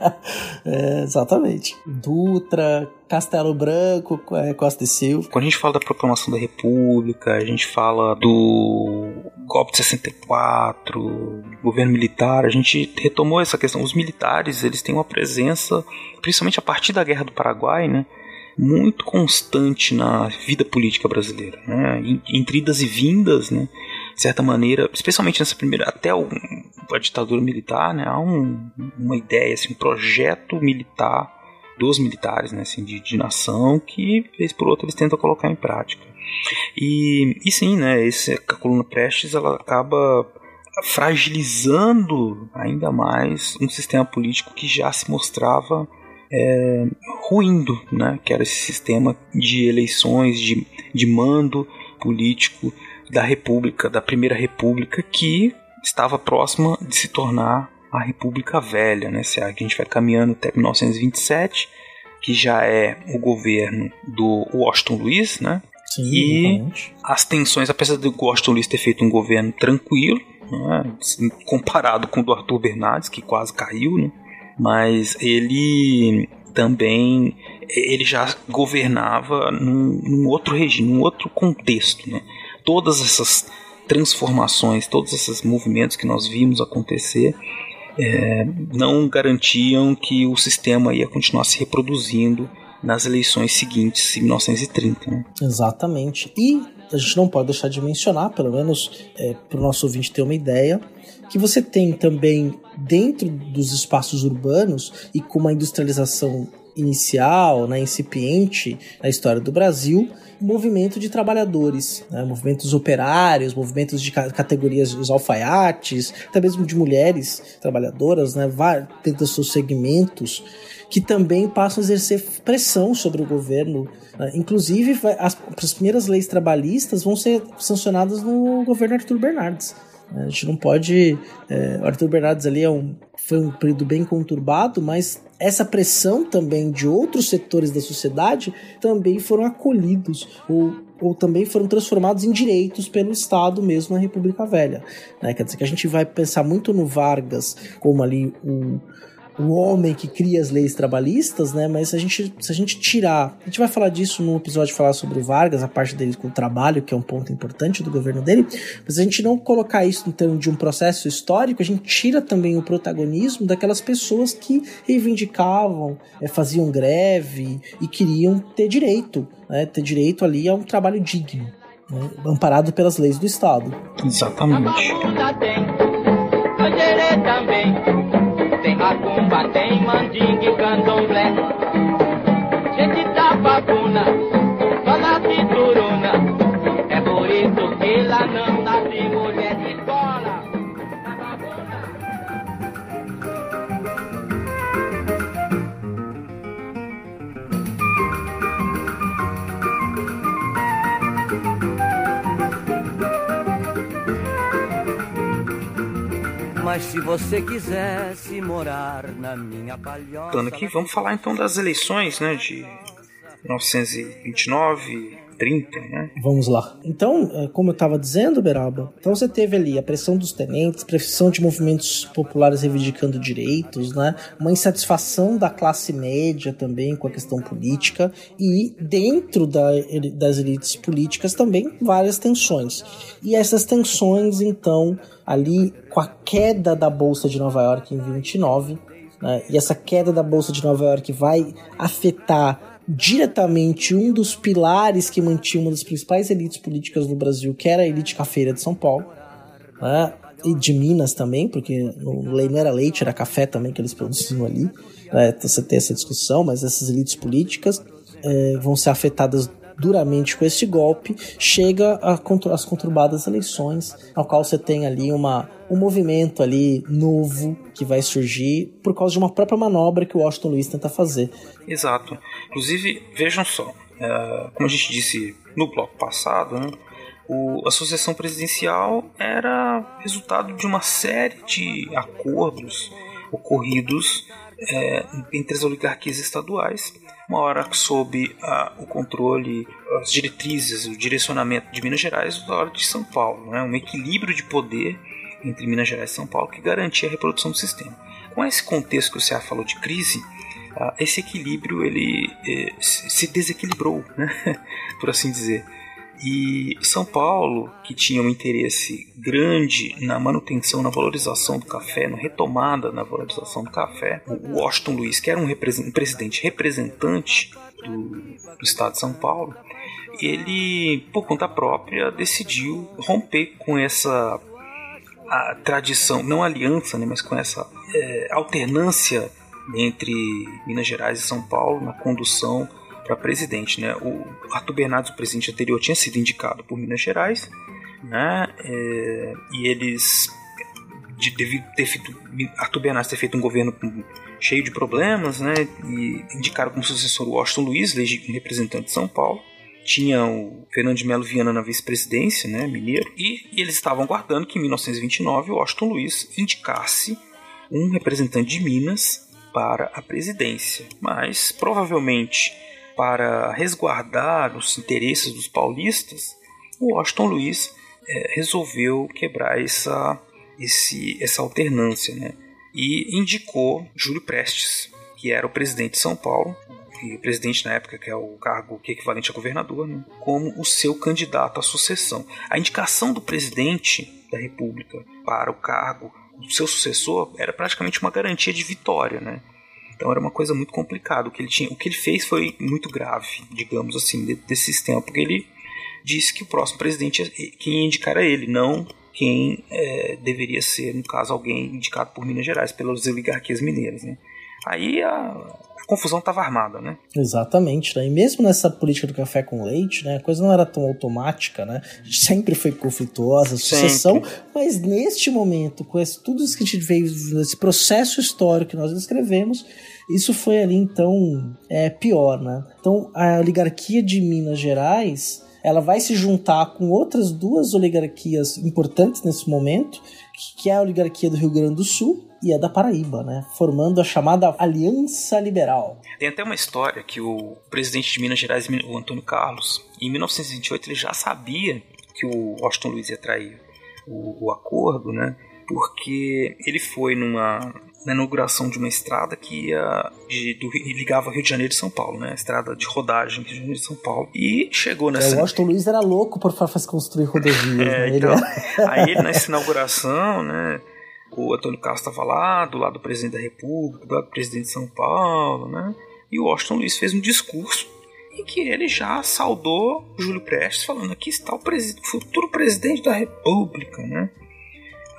É, exatamente. Dutra, Castelo Branco, eh, Costa e Silva. Quando a gente fala da proclamação da República, a gente fala do golpe de 64, governo militar, a gente retomou essa questão. Os militares, eles têm uma presença, principalmente a partir da Guerra do Paraguai, né? Muito constante na vida política brasileira, né? Entre idas e vindas, né? De certa maneira, especialmente nessa primeira, até o- a ditadura militar, né? Há um- uma ideia, assim, um projeto militar dos militares, né, assim, de, de nação, que vez por outra eles tentam colocar em prática. E, e sim, né, esse, a coluna Prestes ela acaba fragilizando ainda mais um sistema político que já se mostrava é, ruindo, né, que era esse sistema de eleições, de, de mando político da República, da Primeira República, que estava próxima de se tornar a República Velha, né? Se a gente vai caminhando até 1927, que já é o governo do Washington Luiz, né? Sim, E- exatamente. As tensões, apesar do Washington Luiz ter feito um governo tranquilo, né? assim, comparado com o do Arthur Bernardes, que quase caiu, né? Mas ele também ele já governava num, num outro regime, num outro contexto, né? Todas essas transformações, todos esses movimentos que nós vimos acontecer é, não garantiam que o sistema ia continuar se reproduzindo nas eleições seguintes, em 1930. Né? Exatamente. E a gente não pode deixar de mencionar, pelo menos é, para o nosso ouvinte ter uma ideia, que você tem também dentro dos espaços urbanos e com uma industrialização inicial, né, incipiente na história do Brasil, movimento de trabalhadores, né, movimentos operários, movimentos de ca- categorias dos alfaiates, até mesmo de mulheres trabalhadoras, né, dos seus segmentos, que também passam a exercer pressão sobre o governo. né. Inclusive, as, as primeiras leis trabalhistas vão ser sancionadas no governo Arthur Bernardes. A gente não pode. É, o Arthur Bernardes ali é um, foi um período bem conturbado, mas essa pressão também de outros setores da sociedade também foram acolhidos ou, ou também foram transformados em direitos pelo Estado mesmo na República Velha. Né? Quer dizer que a gente vai pensar muito no Vargas como ali um o homem que cria as leis trabalhistas, né? Mas se a gente, se a gente tirar. A gente vai falar disso no episódio falar sobre o Vargas, a parte dele com o trabalho, que é um ponto importante do governo dele. Mas a gente não colocar isso em termos de um processo histórico, a gente tira também o protagonismo daquelas pessoas que reivindicavam, é, faziam greve e queriam ter direito, né? Ter direito ali a um trabalho digno. Né, amparado pelas leis do Estado. Exatamente. Tem tem mandingue, candomblé Gente da babuna, Mas se você quisesse morar na minha palhoça. Voltando aqui, vamos falar então das eleições, né, de 1929, 30, né? Vamos lá. Então, é, como eu estava dizendo, Beraba, então você teve ali a pressão dos tenentes, pressão de movimentos populares reivindicando direitos, né? Uma insatisfação da classe média também com a questão política e dentro da, das elites políticas também várias tensões. E essas tensões, então, ali com a queda da bolsa de Nova York em 29, né? E essa queda da bolsa de Nova York vai afetar diretamente um dos pilares que mantinha uma das principais elites políticas do Brasil, que era a elite cafeira de São Paulo, né? e de Minas também, porque não era leite, era café também que eles produziam ali. Né? Então você tem essa discussão, mas essas elites políticas eh, vão ser afetadas duramente com esse golpe, chega às conturbadas eleições, ao qual você tem ali uma, um movimento ali novo que vai surgir por causa de uma própria manobra que o Washington Luiz tenta fazer. Exato. Inclusive, vejam só, é, como a gente disse no bloco passado, né, o, a sucessão presidencial era resultado de uma série de acordos ocorridos é, entre as oligarquias estaduais uma hora sob a, o controle, as diretrizes, o direcionamento de Minas Gerais, outra hora de São Paulo. Né? Um equilíbrio de poder entre Minas Gerais e São Paulo que garantia a reprodução do sistema. Com esse contexto que o Ceará falou de crise, esse equilíbrio ele eh, se desequilibrou, né? por assim dizer. E São Paulo, que tinha um interesse grande na manutenção, na valorização do café, na retomada na valorização do café, o Washington Luiz, que era um, um presidente representante do, do estado de São Paulo, ele, por conta própria, decidiu romper com essa a tradição, não aliança, né, mas com essa é, alternância entre Minas Gerais e São Paulo na condução para presidente. Né? O Arthur Bernardes, o presidente anterior, tinha sido indicado por Minas Gerais, né? É, e eles, de, devido ter feito, Arthur Bernardes ter feito um governo com, cheio de problemas, né? e indicaram como sucessor o Washington Luiz, legítimo representante de São Paulo. Tinha o Fernando de Melo Viana na vice-presidência, né, mineiro, e, e eles estavam aguardando que em 1929 o Washington Luiz indicasse um representante de Minas para a presidência. Mas provavelmente para resguardar os interesses dos paulistas, o Washington Luiz é, resolveu quebrar essa, esse, essa alternância né? e indicou Júlio Prestes, que era o presidente de São Paulo, e presidente na época, que é o cargo que é equivalente a governador, né? como o seu candidato à sucessão. A indicação do presidente da República para o cargo do seu sucessor era praticamente uma garantia de vitória, né? Então era uma coisa muito complicada. O que ele, tinha, o que ele fez foi muito grave, digamos assim, desse sistema, porque ele disse que o próximo presidente quem ia indicar era ele, não quem é, deveria ser, no caso, alguém indicado por Minas Gerais, pelas oligarquias mineiras. Né? Aí a, a confusão estava armada, né? Exatamente, né? E mesmo nessa política do café com leite, né? A coisa não era tão automática, né? Sempre foi conflituosa, sucessão, Sempre. mas neste momento, com esse, tudo isso que a gente veio, nesse processo histórico que nós descrevemos, isso foi ali então é, pior, né? Então a oligarquia de Minas Gerais ela vai se juntar com outras duas oligarquias importantes nesse momento, que é a oligarquia do Rio Grande do Sul e a da Paraíba, né? Formando a chamada Aliança Liberal. Tem até uma história que o presidente de Minas Gerais, o Antônio Carlos, em 1928 ele já sabia que o Washington Luiz ia trair o, o acordo, né? Porque ele foi numa na inauguração de uma estrada que ia de, do, ligava Rio de Janeiro e São Paulo, né? Estrada de rodagem Rio de Janeiro e São Paulo. E chegou nessa. É, o Washington Luiz era louco por fazer construir rodovias. é, né? então, ele... aí nessa inauguração, né? O Antônio Carlos estava lá, do lado do presidente da República, do lado do presidente de São Paulo, né? E o Washington Luiz fez um discurso em que ele já saudou Júlio Prestes, falando: aqui está o futuro presidente da República, né?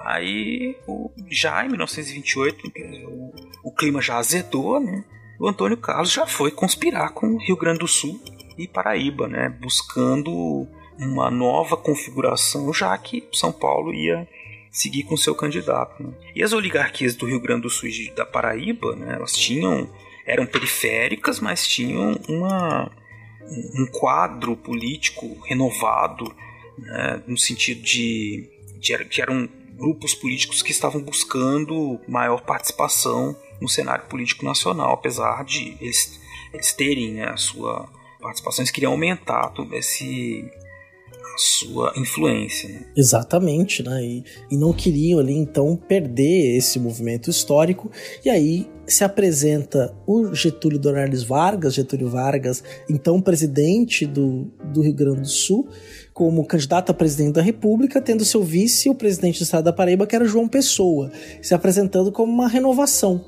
Aí, o, já em 1928, o, o clima já azedou, né? O Antônio Carlos já foi conspirar com o Rio Grande do Sul e Paraíba, né? Buscando uma nova configuração, já que São Paulo ia seguir com seu candidato. Né? E as oligarquias do Rio Grande do Sul e da Paraíba, né? Elas tinham eram periféricas, mas tinham uma um quadro político renovado, né? no sentido de, de que eram grupos políticos que estavam buscando maior participação no cenário político nacional, apesar de eles, eles terem né, a sua participação, eles queriam aumentar todo esse sua influência. Né? Exatamente, né? E, e não queriam ali então perder esse movimento histórico. E aí se apresenta o Getúlio Dornelles Vargas, Getúlio Vargas, então presidente do, do Rio Grande do Sul, como candidato a presidente da República, tendo seu vice, o presidente do estado da Paraíba, que era João Pessoa, se apresentando como uma renovação.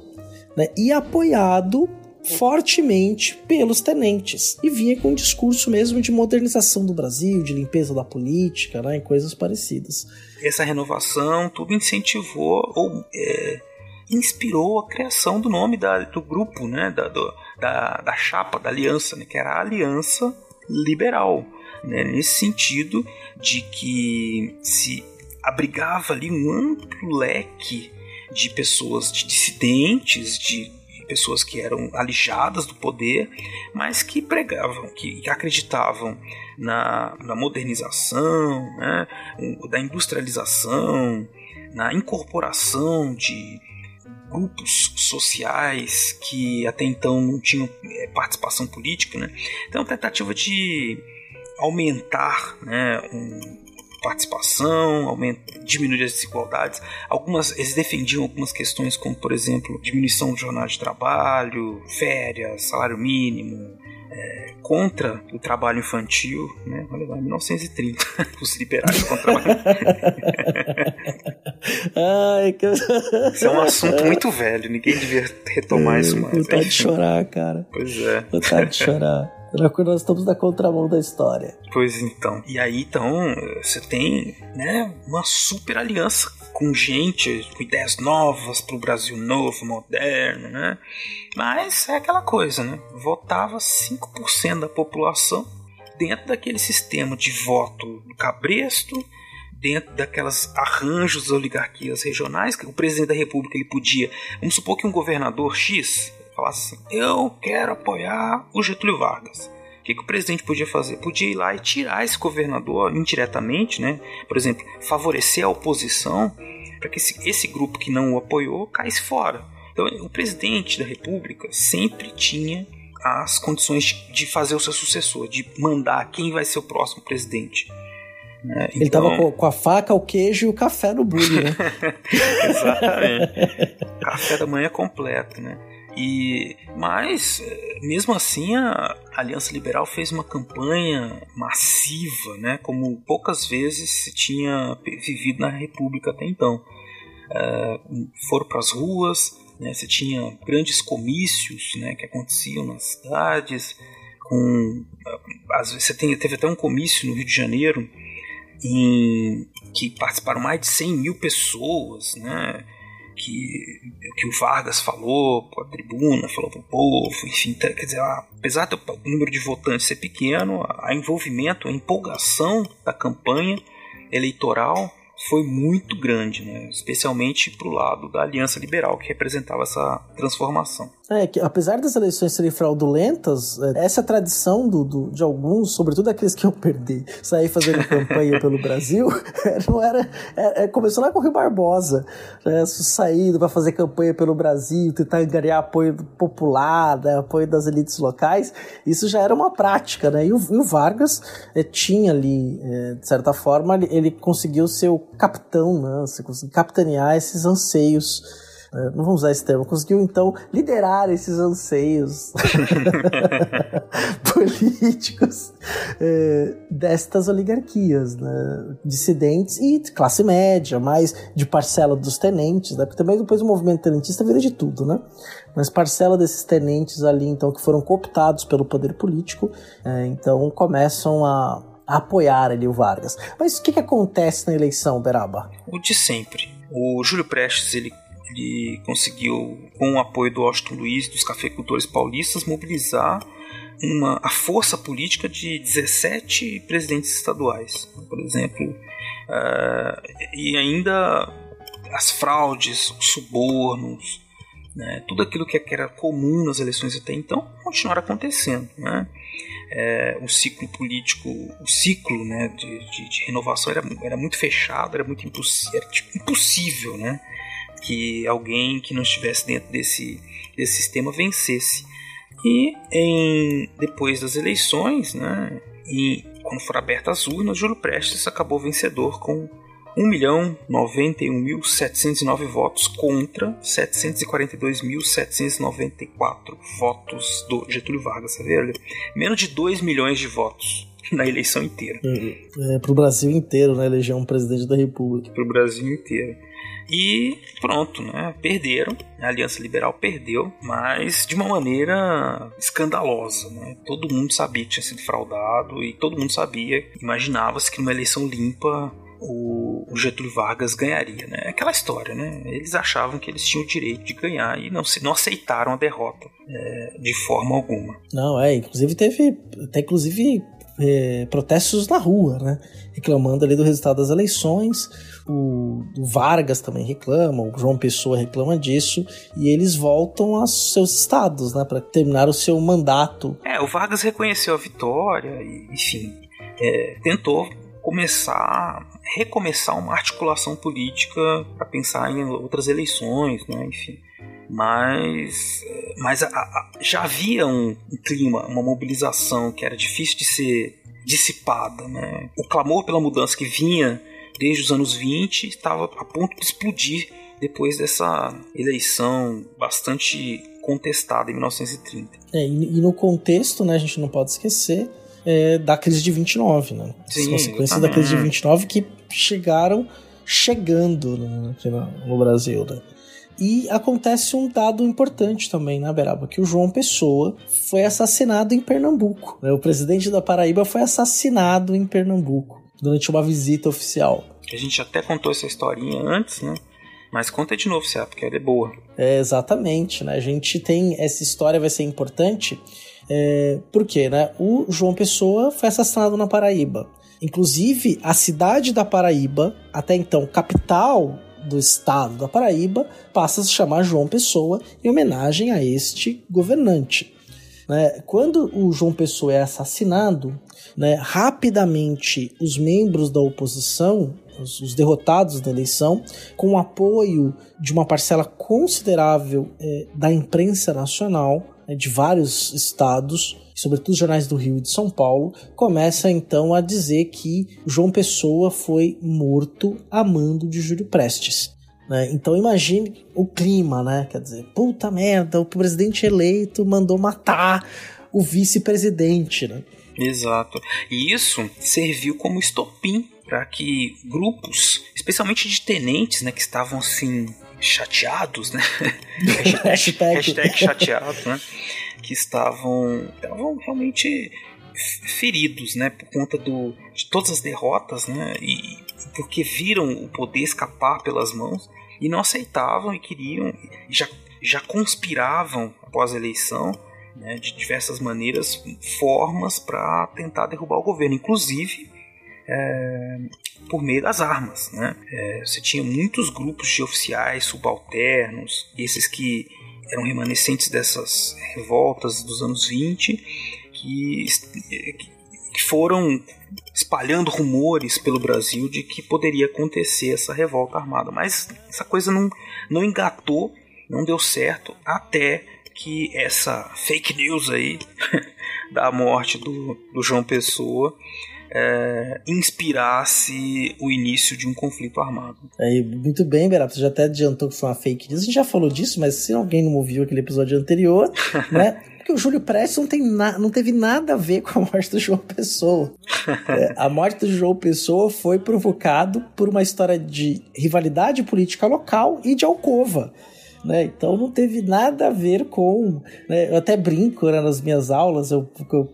Né? E apoiado fortemente pelos tenentes. E vinha com um discurso mesmo de modernização do Brasil, de limpeza da política, né, e coisas parecidas. Essa renovação tudo incentivou ou é, inspirou a criação do nome da, do grupo, né, da, do, da, da chapa, da aliança, né, que era a Aliança Liberal. Né, nesse sentido de que se abrigava ali um amplo leque de pessoas de dissidentes, de pessoas que eram alijadas do poder, mas que pregavam, que, acreditavam na, na modernização, né, da industrialização, na incorporação de grupos sociais que até então não tinham é, participação política, né? Então, a tentativa de aumentar, né, um, participação, aumento, diminuir as desigualdades. Algumas, eles defendiam algumas questões como, por exemplo, diminuição do jornal de trabalho, férias, salário mínimo, é, contra o trabalho infantil, né? Olha lá, 1930, os liberais contra o trabalho Ai, que... Isso é um assunto muito velho, ninguém devia retomar isso mais. Vontade de chorar, cara. Pois é. Vontade de chorar. Nós estamos na contramão da história. Pois então. E aí, então, você tem né, uma super aliança com gente com ideias novas para o Brasil novo, moderno, né? Mas é aquela coisa, né? Votava 5% da população dentro daquele sistema de voto do cabresto, dentro daquelas arranjos das oligarquias regionais, que o presidente da república ele podia, vamos supor que um governador X falasse assim: eu quero apoiar o Getúlio Vargas. O que, que o presidente podia fazer? Podia ir lá e tirar esse governador indiretamente, né? Por exemplo, favorecer a oposição para que esse, esse grupo que não o apoiou caísse fora. Então, o presidente da República sempre tinha as condições de fazer o seu sucessor, de mandar quem vai ser o próximo presidente. Ele então... tava com, com, a faca, o queijo e o café no bullying, né? Exatamente. café da manhã completo, né? E, mas, mesmo assim, a Aliança Liberal fez uma campanha massiva, né, como poucas vezes se tinha vivido na República até então. Uh, foram para as ruas, né, você tinha grandes comícios né, que aconteciam nas cidades, com, às vezes você tem, teve até um comício no Rio de Janeiro em que participaram mais de 100 mil pessoas, né? Que, que o Vargas falou a tribuna, falou para o povo, enfim, tá, quer dizer, apesar do número de votantes ser pequeno, a envolvimento, a empolgação da campanha eleitoral foi muito grande, né? especialmente para o lado da Aliança Liberal, que representava essa transformação. É, que apesar das eleições serem fraudulentas, é, essa tradição do, do, de alguns, sobretudo aqueles que iam perder, sair fazendo campanha pelo Brasil, não era. É, é, começou lá com o Rio Barbosa, né, saído para fazer campanha pelo Brasil, tentar ganhar apoio popular, né, apoio das elites locais, isso já era uma prática, né? E o, e o Vargas é, tinha ali, é, de certa forma, ele, ele conseguiu ser o capitão, né? Você conseguiu capitanear esses anseios é, não vamos usar esse termo, conseguiu então liderar esses anseios políticos é, destas oligarquias, né, dissidentes e de classe média, mais de parcela dos tenentes, né, porque também depois o movimento tenentista vira de tudo, né, mas parcela desses tenentes ali, então, que foram cooptados pelo poder político, é, então começam a apoiar ali o Vargas. Mas o que, que acontece na eleição, Beraba? O de sempre. O Júlio Prestes, ele ele conseguiu, com o apoio do Washington Luiz e dos cafeicultores paulistas, mobilizar uma, a força política de 17 presidentes estaduais, por exemplo, uh, e ainda as fraudes, os subornos, né, tudo aquilo que era comum nas eleições até então continuaram acontecendo. Né? É, o ciclo político, o ciclo né, de, de, de, renovação era, era muito fechado, era muito impossível, era tipo, impossível, né? que alguém que não estivesse dentro desse, desse sistema vencesse. E em, depois das eleições, né, e quando foram abertas as urnas, Júlio Prestes acabou vencedor com 1.091.709 votos contra 742.794 votos do Getúlio Vargas. Tá vendo? Menos de 2 milhões de votos na eleição inteira. É, para o Brasil inteiro, né? Eleger um presidente da República. Para o Brasil inteiro. E pronto, né? Perderam. A Aliança Liberal perdeu, mas de uma maneira escandalosa, né? Todo mundo sabia que tinha sido fraudado e todo mundo sabia, imaginava-se que numa eleição limpa o, Getúlio Vargas ganharia, né? Aquela história, né? Eles achavam que eles tinham o direito de ganhar e não, não aceitaram a derrota é, de forma alguma. Não, é, inclusive teve até inclusive é, protestos na rua, né? Reclamando ali do resultado das eleições. O, o, Vargas também reclama, o João Pessoa reclama disso, e eles voltam aos seus estados, né? Para terminar o seu mandato. É, o Vargas reconheceu a vitória e, enfim, é, tentou começar, recomeçar uma articulação política para pensar em outras eleições, né? Enfim mas, mas a, a, já havia um, um, clima, uma mobilização que era difícil de ser dissipada. Né? O clamor pela mudança que vinha desde os anos 20 estava a ponto de explodir depois dessa eleição bastante contestada em 1930. É, e, no contexto, né, a gente não pode esquecer é, da crise de 29, né? Sim, As consequências da crise de 29 que chegaram chegando no, no, no Brasil, né? E acontece um dado importante também, né, Beraba? Que o João Pessoa foi assassinado em Pernambuco. Né? O presidente da Paraíba foi assassinado em Pernambuco durante uma visita oficial. A gente até contou essa historinha antes, né? Mas conta de novo, Cé, porque ela é boa. É, exatamente, né? A gente tem. Essa história vai ser importante. É, porque, né? O João Pessoa foi assassinado na Paraíba. Inclusive, a cidade da Paraíba, até então capital do estado da Paraíba passa a se chamar João Pessoa em homenagem a este governante. Né? Quando o João Pessoa é assassinado, né, rapidamente os membros da oposição, os, os, derrotados da eleição, com o apoio de uma parcela considerável é, da imprensa nacional, né, de vários estados, sobretudo os jornais do Rio e de São Paulo, começa então a dizer que João Pessoa foi morto a mando de Júlio Prestes. Né? Então imagine o clima, né? Quer dizer, puta merda, o presidente eleito mandou matar o vice-presidente, né? Exato. E isso serviu como estopim para que grupos, especialmente de tenentes, né, que estavam assim chateados, né? hashtag, hashtag chateados, né? Que estavam, estavam realmente feridos, né? Por conta do, de todas as derrotas, né? E porque viram o poder escapar pelas mãos e não aceitavam e queriam, já, já conspiravam após a eleição né, de diversas maneiras, formas para tentar derrubar o governo. Inclusive, é, por meio das armas. Né? É, você tinha muitos grupos de oficiais subalternos, esses que eram remanescentes dessas revoltas dos anos 20, que, que foram espalhando rumores pelo Brasil de que poderia acontecer essa revolta armada. Mas essa coisa não, não engatou, não deu certo, até que essa fake news aí da morte do, do João Pessoa é, inspirasse o início de um conflito armado. É, muito bem, Berato, você já até adiantou que foi uma fake news. A gente já falou disso, mas se alguém não ouviu aquele episódio anterior, né? Porque o Júlio Prestes não, tem não teve nada a ver com a morte do João Pessoa. é, a morte do João Pessoa foi provocado por uma história de rivalidade política local e de alcova. Né? Então não teve nada a ver com. Né? Eu até brinco né, nas minhas aulas, eu, eu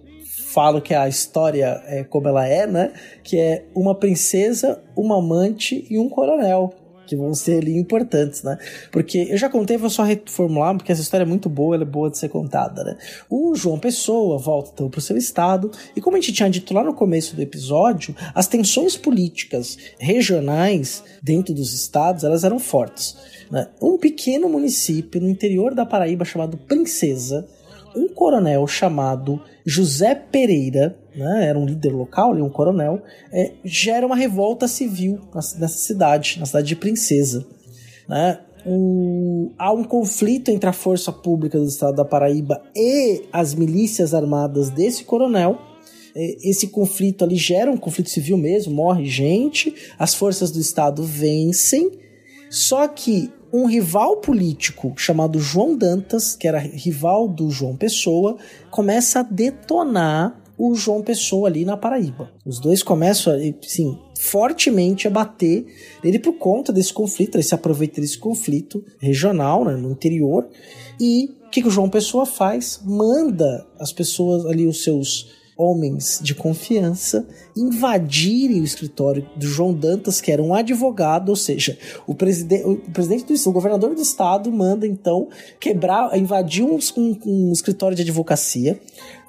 falo que a história é como ela é, né? Que é uma princesa, uma amante e um coronel. Que vão ser ali importantes, né? Porque eu já contei, vou só reformular, porque essa história é muito boa, ela é boa de ser contada, né? O João Pessoa volta então para o seu estado, e como a gente tinha dito lá no começo do episódio, as tensões políticas regionais dentro dos estados elas eram fortes. Né? Um pequeno município no interior da Paraíba chamado Princesa, um coronel chamado José Pereira, né, era um líder local, um coronel, é, gera uma revolta civil nessa cidade, na cidade de Princesa. Né? O, há um conflito entre a força pública do estado da Paraíba e as milícias armadas desse coronel. Esse conflito ali gera um conflito civil mesmo, morre gente, as forças do estado vencem, só que um rival político chamado João Dantas, que era rival do João Pessoa, começa a detonar o João Pessoa ali na Paraíba. Os dois começam, sim, fortemente a bater ele por conta desse conflito, ele se aproveita desse conflito regional, né, no interior, e o que, que o João Pessoa faz? Manda as pessoas ali, os seus homens de confiança invadirem o escritório do João Dantas, que era um advogado, ou seja, o, preside o presidente do o governador do estado manda então quebrar, invadir um, um, um escritório de advocacia.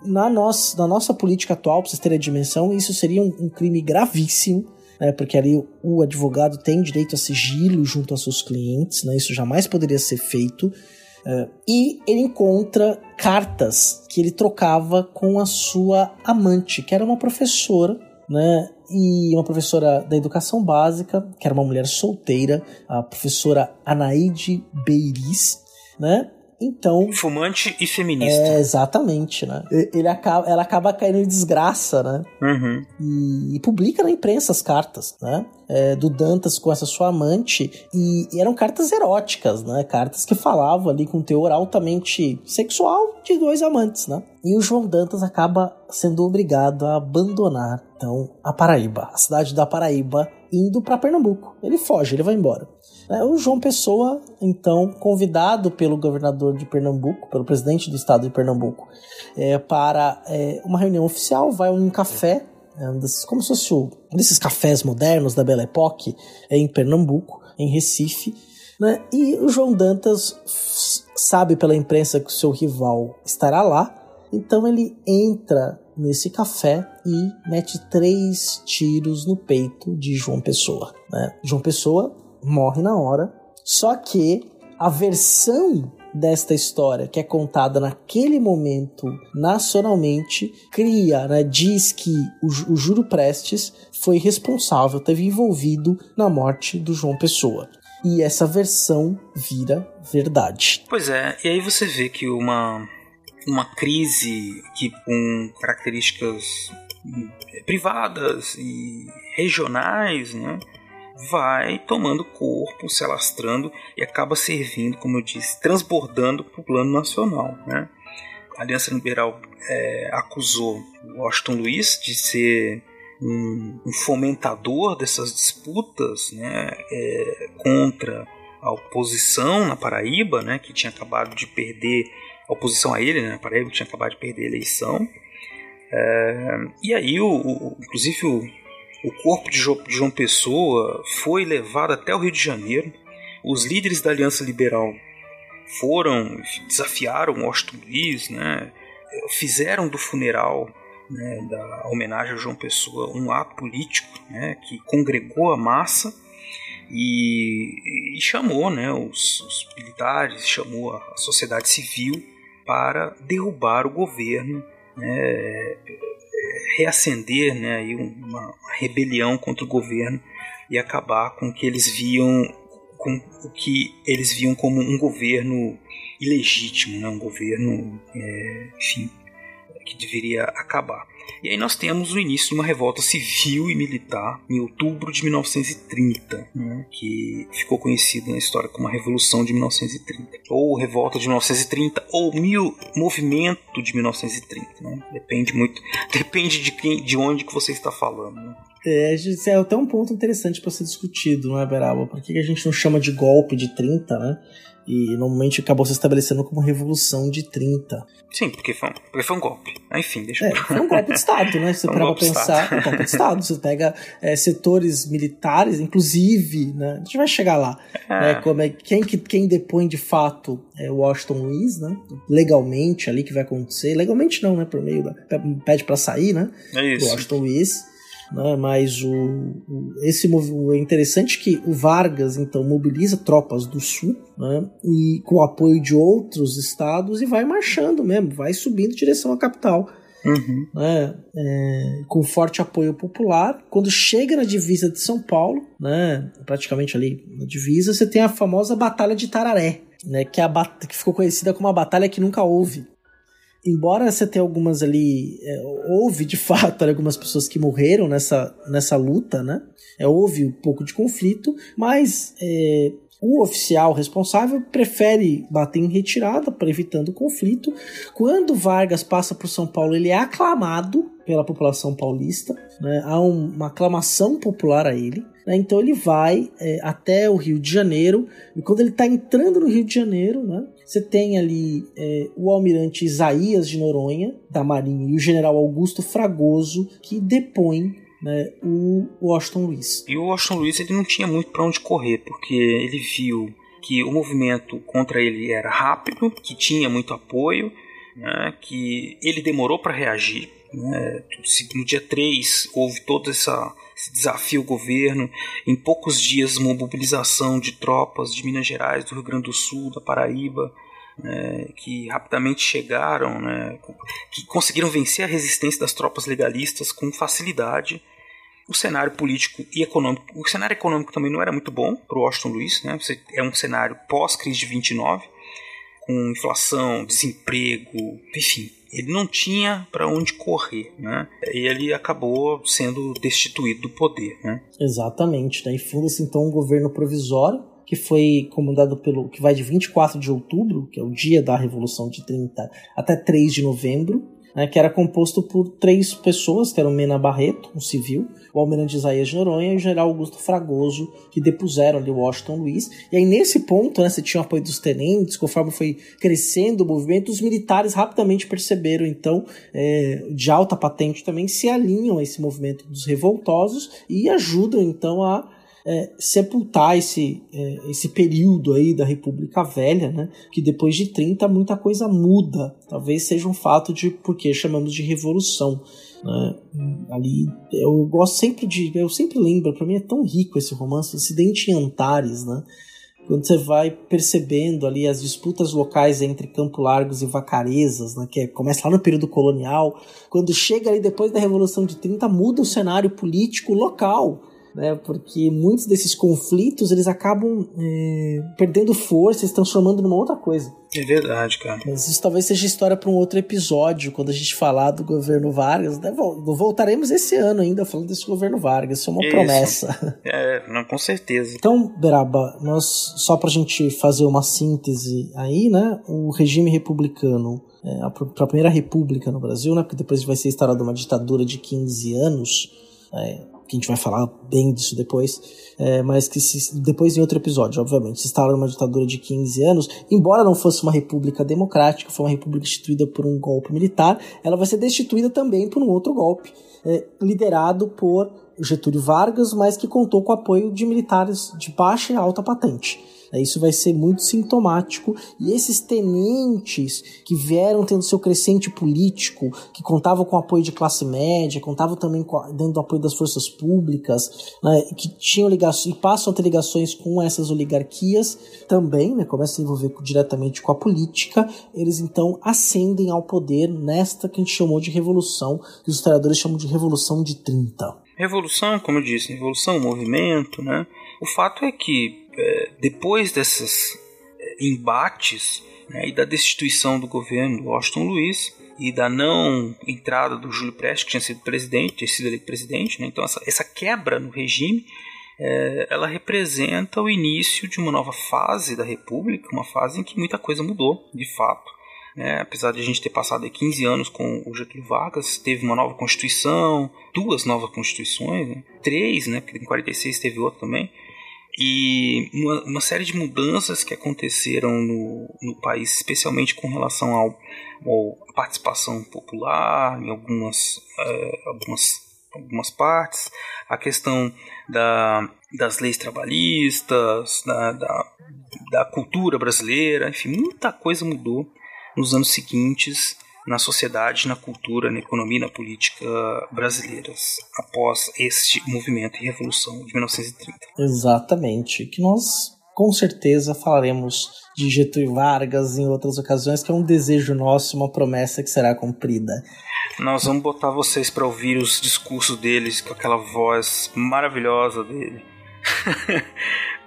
Na nossa, na nossa política atual, para vocês terem a dimensão, isso seria um, um crime gravíssimo. Né, porque ali o advogado tem direito a sigilo junto aos seus clientes, né, isso jamais poderia ser feito. Uh, e ele encontra cartas que ele trocava com a sua amante, que era uma professora, né? E uma professora da educação básica, que era uma mulher solteira, a professora Anaide Beiris, né? Então. Fumante e feminista. É, exatamente, né? Ele acaba, ela acaba caindo em desgraça, né? Uhum. E, e, publica na imprensa as cartas, né? É, do Dantas com essa sua amante. E, e, eram cartas eróticas, né? Cartas que falavam ali com teor altamente sexual de dois amantes, né? E o João Dantas acaba sendo obrigado a abandonar, então, a Paraíba, a cidade da Paraíba, indo para Pernambuco. Ele foge, ele vai embora. É, o João Pessoa, então, convidado pelo governador de Pernambuco, pelo presidente do estado de Pernambuco, é, para é, uma reunião oficial, vai a um café, é, um desses, como se fosse um desses cafés modernos da Belle Époque, é, em Pernambuco, em Recife. Né? E o João Dantas sabe pela imprensa que o seu rival estará lá, então ele entra nesse café e mete três tiros no peito de João Pessoa. Né? João Pessoa morre na hora. Só que a versão desta história que é contada naquele momento nacionalmente cria, né, diz que o, o Prestes foi responsável, teve envolvido na morte do João Pessoa. E essa versão vira verdade. Pois é, e aí você vê que uma, uma crise que com características privadas e regionais, né? Vai tomando corpo, se alastrando e acaba servindo, como eu disse, transbordando para o plano nacional. Né? A Aliança Liberal é, acusou Washington Luiz de ser um, um fomentador dessas disputas né, é, contra a oposição na Paraíba, né, que tinha acabado de perder a oposição a ele, né, na Paraíba que tinha acabado de perder a eleição. É, e aí, o, o, inclusive, o, o corpo de João Pessoa foi levado até o Rio de Janeiro. Os líderes da Aliança Liberal foram, desafiaram Washington Luiz, né? fizeram do funeral né, da homenagem a João Pessoa um ato político né, que congregou a massa e, e chamou né, os, os, militares, chamou a sociedade civil para derrubar o governo, né, reacender né, aí uma rebelião contra o governo e acabar com o que eles viam com o que eles viam como um governo ilegítimo, né, um governo, é, enfim, que deveria acabar. E aí nós temos o início de uma revolta civil e militar em outubro de 1930, né, que ficou conhecida na história como a Revolução de 1930, ou Revolta de 1930, ou mil, Movimento de 1930, né? Depende muito, depende de quem, de onde que você está falando. Né? É, é até um ponto interessante para ser discutido, não é, Beraba? Por que a gente não chama de golpe de 30, né? E normalmente acabou se estabelecendo como Revolução de 30. Sim, porque foi um, porque foi um golpe. Enfim, deixa é, eu... Foi um golpe de Estado, né? Você um pega pra pensar, um golpe de Estado. Você pega é, setores militares, inclusive, né? A gente vai chegar lá. É. Né? Como é, quem, quem depõe de fato é Washington Luiz, né? Legalmente ali que vai acontecer. Legalmente não, né? Por meio da. Pede pra sair, né? É isso. Washington Luiz né? Mas o, o, esse é interessante que o Vargas então mobiliza tropas do sul, né? E com o apoio de outros estados e vai marchando mesmo, vai subindo em direção à capital. Uhum. Né, é, com forte apoio popular. Quando chega na divisa de São Paulo, né, praticamente ali na divisa, você tem a famosa Batalha de Tararé, né, que, é a que ficou conhecida como a batalha que nunca houve embora você tenha algumas ali. É, houve de fato algumas pessoas que morreram nessa, nessa luta, né? É, houve um pouco de conflito, mas é, o oficial responsável prefere bater em retirada para evitando conflito. Quando Vargas passa por São Paulo, ele é aclamado pela população paulista, né? há um, uma aclamação popular a ele. Né? Então ele vai é, até o Rio de Janeiro, e quando ele está entrando no Rio de Janeiro, né? Você tem ali é, o almirante Isaías de Noronha, da Marinha, e o general Augusto Fragoso, que depõem né, o Washington Luiz. E o Washington Luiz ele não tinha muito para onde correr, porque ele viu que o movimento contra ele era rápido, que tinha muito apoio, né, que ele demorou para reagir. Né, no dia 3 houve todo essa, esse desafio ao governo. Em poucos dias, uma mobilização de tropas de Minas Gerais, do Rio Grande do Sul, da Paraíba, né, que rapidamente chegaram, né, que conseguiram vencer a resistência das tropas legalistas com facilidade. O cenário político e econômico, o cenário econômico também não era muito bom para o Washington Luiz, né? É um cenário pós-crise de 29, com inflação, desemprego, enfim, ele não tinha para onde correr, né? E ele acabou sendo destituído do poder, né? Exatamente, né? E funda-se então um governo provisório que foi comandado pelo que vai de 24 de outubro, que é o dia da Revolução de 30, até 3 de novembro, né, que era composto por três pessoas, que eram Mena Barreto, um civil, o almirante Isaías de Noronha e o general Augusto Fragoso, que depuseram ali Washington Luiz. E aí nesse ponto, né, você tinha o apoio dos tenentes, conforme foi crescendo o movimento, os militares rapidamente perceberam, então, é, de alta patente também, se alinham a esse movimento dos revoltosos e ajudam, então, a é, sepultar esse, é, esse período aí da República Velha, né? Que depois de 30 muita coisa muda. Talvez seja um fato de porque chamamos de revolução. Né? Ali eu gosto sempre de. Eu sempre lembro, para mim é tão rico esse romance, Incidente em Antares, né? Quando você vai percebendo ali as disputas locais entre Campo Largos e Vacarezas, né, que é, começa lá no período colonial, quando chega ali depois da Revolução de 30, muda o cenário político local né? Porque muitos desses conflitos eles acabam é, perdendo força e se transformando numa outra coisa. É verdade, cara. Mas isso talvez seja história para um outro episódio, quando a gente falar do governo Vargas. Né? Voltaremos esse ano ainda falando desse governo Vargas, isso é uma isso. promessa. É, não, com certeza. Então, Beraba, nós, só pra gente fazer uma síntese aí, né? O regime republicano é, a, a primeira república no Brasil, né? Porque depois vai ser instaurada uma ditadura de 15 anos. É, que a gente vai falar bem disso depois, é, mas que se, depois em outro episódio, obviamente, se instala uma ditadura de 15 anos, embora não fosse uma república democrática, foi uma república instituída por um golpe militar, ela vai ser destituída também por um outro golpe, é, liderado por Getúlio Vargas, mas que contou com o apoio de militares de baixa e alta patente. Isso vai ser muito sintomático. E esses tenentes que vieram tendo seu crescente político, que contavam com o apoio de classe média, contavam também com, dentro do apoio das forças públicas, né, que tinham ligações e passam a ter ligações com essas oligarquias também, né, começam a se envolver diretamente com a política, eles então ascendem ao poder nesta que a gente chamou de revolução, que os historiadores chamam de revolução de 30. Revolução, como eu disse, revolução, movimento, né? O fato é que é, depois desses é, embates né, e da destituição do governo do Washington Luiz e da não entrada do Júlio Prestes, que tinha sido presidente, tinha sido eleito presidente, né, então essa, essa quebra no regime é, ela representa o início de uma nova fase da República, uma fase em que muita coisa mudou, de fato. Né? Apesar de a gente ter passado 15 anos com o Getúlio Vargas, teve uma nova Constituição, duas novas Constituições, né? três, né? porque em 46 teve outra também, e uma, uma, série de mudanças que aconteceram no, no país, especialmente com relação ao, participação popular em algumas, uh, algumas, algumas partes, a questão da, das leis trabalhistas, da, da, da cultura brasileira, enfim, muita coisa mudou nos anos seguintes na sociedade, na cultura, na economia e na política brasileiras após este movimento e revolução de 1930. Exatamente, que nós com certeza falaremos de Getúlio Vargas em outras ocasiões, que é um desejo nosso, uma promessa que será cumprida. Nós vamos botar vocês para ouvir os discursos deles com aquela voz maravilhosa dele.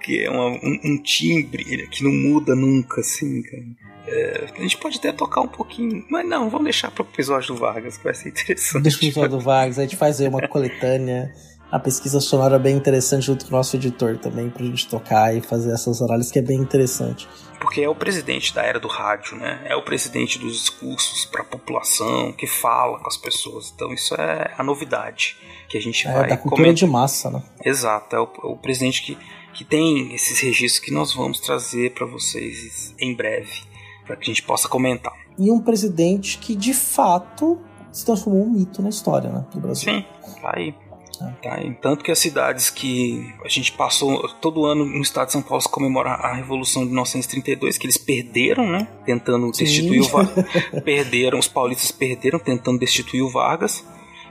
que é uma, um, um timbre que não muda nunca, assim, cara. É, a gente pode até tocar um pouquinho, mas não, vamos deixar para o episódio do Vargas, que vai ser interessante. Deixa o episódio do Vargas, a gente faz aí uma coletânea, a pesquisa sonora é bem interessante junto com o nosso editor também, pra gente tocar e fazer essas análises, que é bem interessante. Porque é o presidente da era do rádio, né? É o presidente dos discursos para a população, que fala com as pessoas. Então isso é a novidade que a gente é, vai da cultura de massa, né? Exato, é o, é o presidente que, que tem esses registros que nós vamos trazer para vocês em breve para que a gente possa comentar. E um presidente que de fato se transformou um mito na história né, do Brasil. Sim, tá aí. É. Tá. Tanto que as cidades que a gente passou todo ano no estado de São Paulo se comemora a Revolução de 1932, que eles perderam, né? Tentando Sim. destituir o Vargas. perderam, os paulistas perderam tentando destituir o Vargas.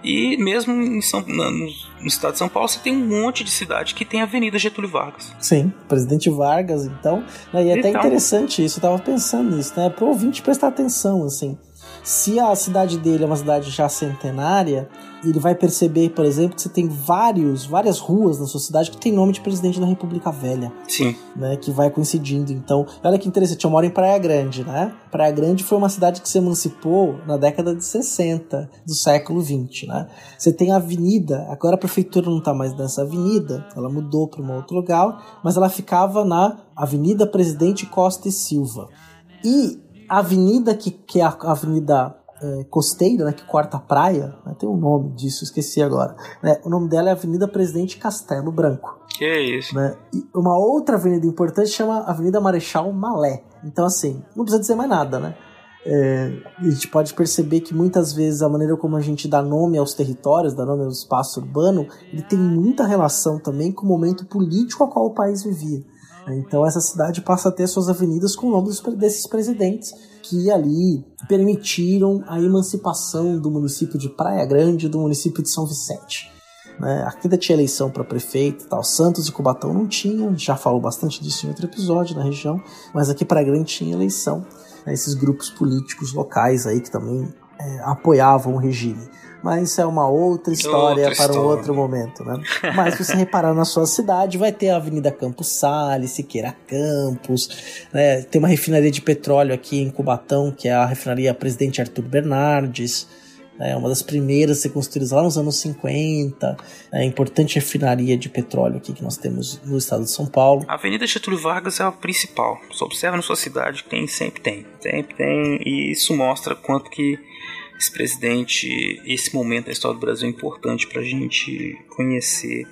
E mesmo em São, no, no, estado de São Paulo, você tem um monte de cidade que tem Avenida Getúlio Vargas. Sim, presidente Vargas, então. Né, e é até então, interessante isso, eu tava pensando nisso, né? Pro ouvinte prestar atenção, assim. Se a cidade dele é uma cidade já centenária, ele vai perceber, por exemplo, que você tem vários, várias ruas na sua cidade que tem nome de presidente da República Velha. Sim. Né, que vai coincidindo. Então, olha que interessante, eu moro em Praia Grande, né? Praia Grande foi uma cidade que se emancipou na década de 60 do século 20, né? Você tem a avenida, agora a prefeitura não está mais nessa avenida, ela mudou para um outro lugar, mas ela ficava na Avenida Presidente Costa e Silva. E a avenida que, que é a avenida é, costeira, né, que corta a praia, né, tem um nome disso, esqueci agora. Né, o nome dela é Avenida Presidente Castelo Branco. Que é isso? Né, e uma outra avenida importante chama Avenida Marechal Malé. Então, assim, não precisa dizer mais nada, né? É, a gente pode perceber que muitas vezes a maneira como a gente dá nome aos territórios, dá nome ao espaço urbano, ele tem muita relação também com o momento político a qual o país vivia. Então essa cidade passa a ter suas avenidas com o nome desses presidentes que ali permitiram a emancipação do município de Praia Grande do município de São Vicente. Né? Aqui ainda tinha eleição para prefeito tal. Santos e Cubatão não tinha, já falou bastante disso em outro episódio na região, mas aqui Praia Grande tinha eleição. Né? Esses grupos políticos locais aí que também é, apoiavam o regime mas isso é uma outra história outra para um outro momento, né? Mas se você reparar na sua cidade, vai ter a Avenida Campos Sales, Siqueira Campos, né? Tem uma refinaria de petróleo aqui em Cubatão, que é a refinaria Presidente Arthur Bernardes, é uma das primeiras a ser construídas lá nos anos 50. É importante refinaria de petróleo aqui que nós temos no estado de São Paulo. A Avenida Getúlio Vargas é a principal. Você observa na sua cidade que tem, sempre tem. Sempre tem. E isso mostra quanto que esse presidente, esse momento da história do Brasil é importante para a gente conhecer,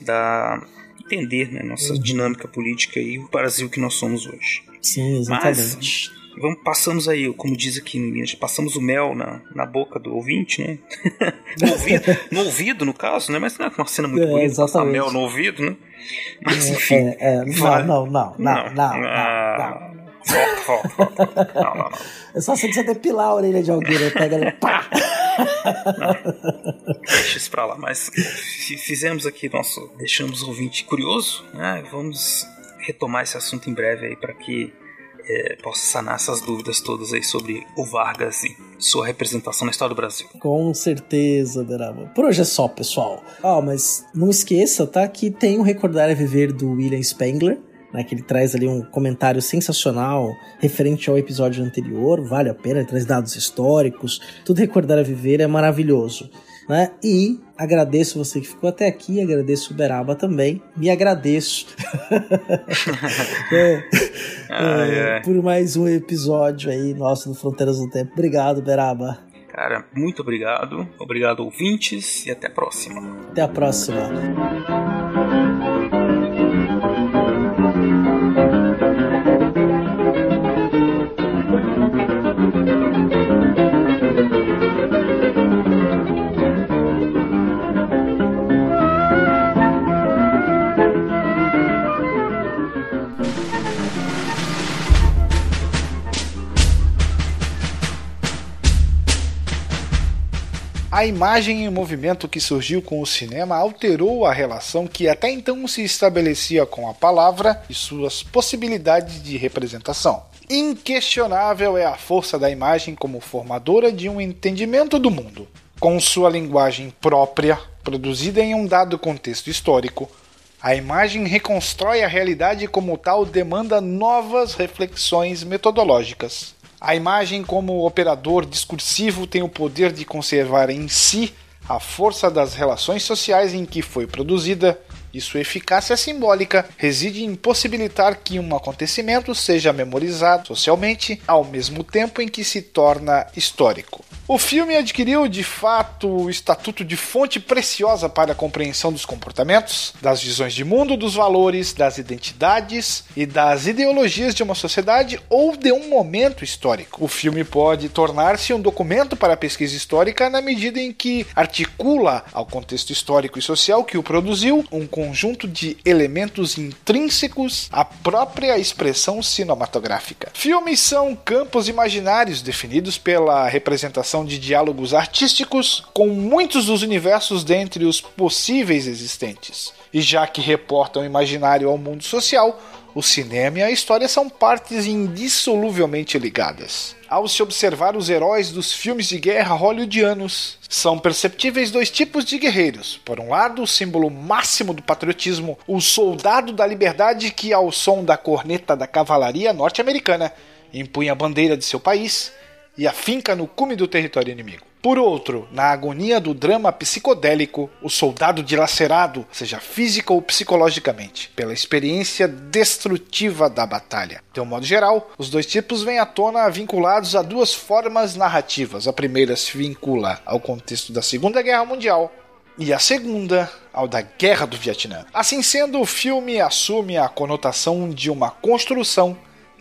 da entender né, nossa uhum. dinâmica política e o Brasil que nós somos hoje. Sim, exatamente. Mas, vamos, passamos aí, como diz aqui em Minas, passamos o mel na, na boca do ouvinte, né? no, ouvido, no ouvido, no caso, né? Mas não é uma cena muito É, bonita passar exatamente. mel no ouvido, né? Mas É, enfim. é, é, não, não, não, não, não, não, Ah, não. Volta, volta, volta. Não, não, não. É só você precisa depilar a orelha de alguém, né? Pega ali, pá! Deixa isso pra lá. Mas fi- fizemos aqui nosso. Deixamos o ouvinte curioso, né? Vamos retomar esse assunto em breve aí para que é, possa sanar essas dúvidas todas aí sobre o Vargas e sua representação na história do Brasil. Com certeza, Beraba. Por hoje é só, pessoal. Ó, mas não esqueça, tá? Que tem o Recordar é Viver do William Spengler, né? Que ele traz ali um comentário sensacional referente ao episódio anterior. Vale a pena, ele traz dados históricos. Tudo Recordar é Viver é maravilhoso. Né? E agradeço você que ficou até aqui, agradeço o Beraba também, me agradeço É, Ai, é, ai. por mais um episódio aí nosso do Fronteiras do Tempo. Obrigado, Beraba. Cara, muito obrigado. Obrigado, ouvintes, e até a próxima. Até a próxima. A imagem em movimento que surgiu com o cinema alterou a relação que até então se estabelecia com a palavra e suas possibilidades de representação. Inquestionável é a força da imagem como formadora de um entendimento do mundo. Com sua linguagem própria, produzida em um dado contexto histórico, a imagem reconstrói a realidade como tal, demanda novas reflexões metodológicas. A imagem, como operador discursivo, tem o poder de conservar em si a força das relações sociais em que foi produzida e sua eficácia simbólica reside em possibilitar que um acontecimento seja memorizado socialmente ao mesmo tempo em que se torna histórico. O filme adquiriu de fato o estatuto de fonte preciosa para a compreensão dos comportamentos, das visões de mundo, dos valores, das identidades e das ideologias de uma sociedade ou de um momento histórico. O filme pode tornar-se um documento para a pesquisa histórica na medida em que articula ao contexto histórico e social que o produziu um conjunto de elementos intrínsecos à própria expressão cinematográfica. Filmes são campos imaginários definidos pela representação de diálogos artísticos com muitos dos universos dentre os possíveis existentes. E já que reportam o imaginário ao mundo social, o cinema e a história são partes indissoluvelmente ligadas. Ao se observar os heróis dos filmes de guerra hollywoodianos, são perceptíveis dois tipos de guerreiros. Por um lado, o símbolo máximo do patriotismo, o soldado da liberdade que, ao som da corneta da cavalaria norte-americana, empunha a bandeira de seu país e afinca no cume do território inimigo. Por outro, na agonia do drama psicodélico, o soldado dilacerado, seja física ou psicologicamente, pela experiência destrutiva da batalha. De um modo geral, os dois tipos vêm à tona vinculados a duas formas narrativas. A primeira se vincula ao contexto da Segunda Guerra Mundial, e a segunda ao da Guerra do Vietnã. Assim sendo, o filme assume a conotação de uma construção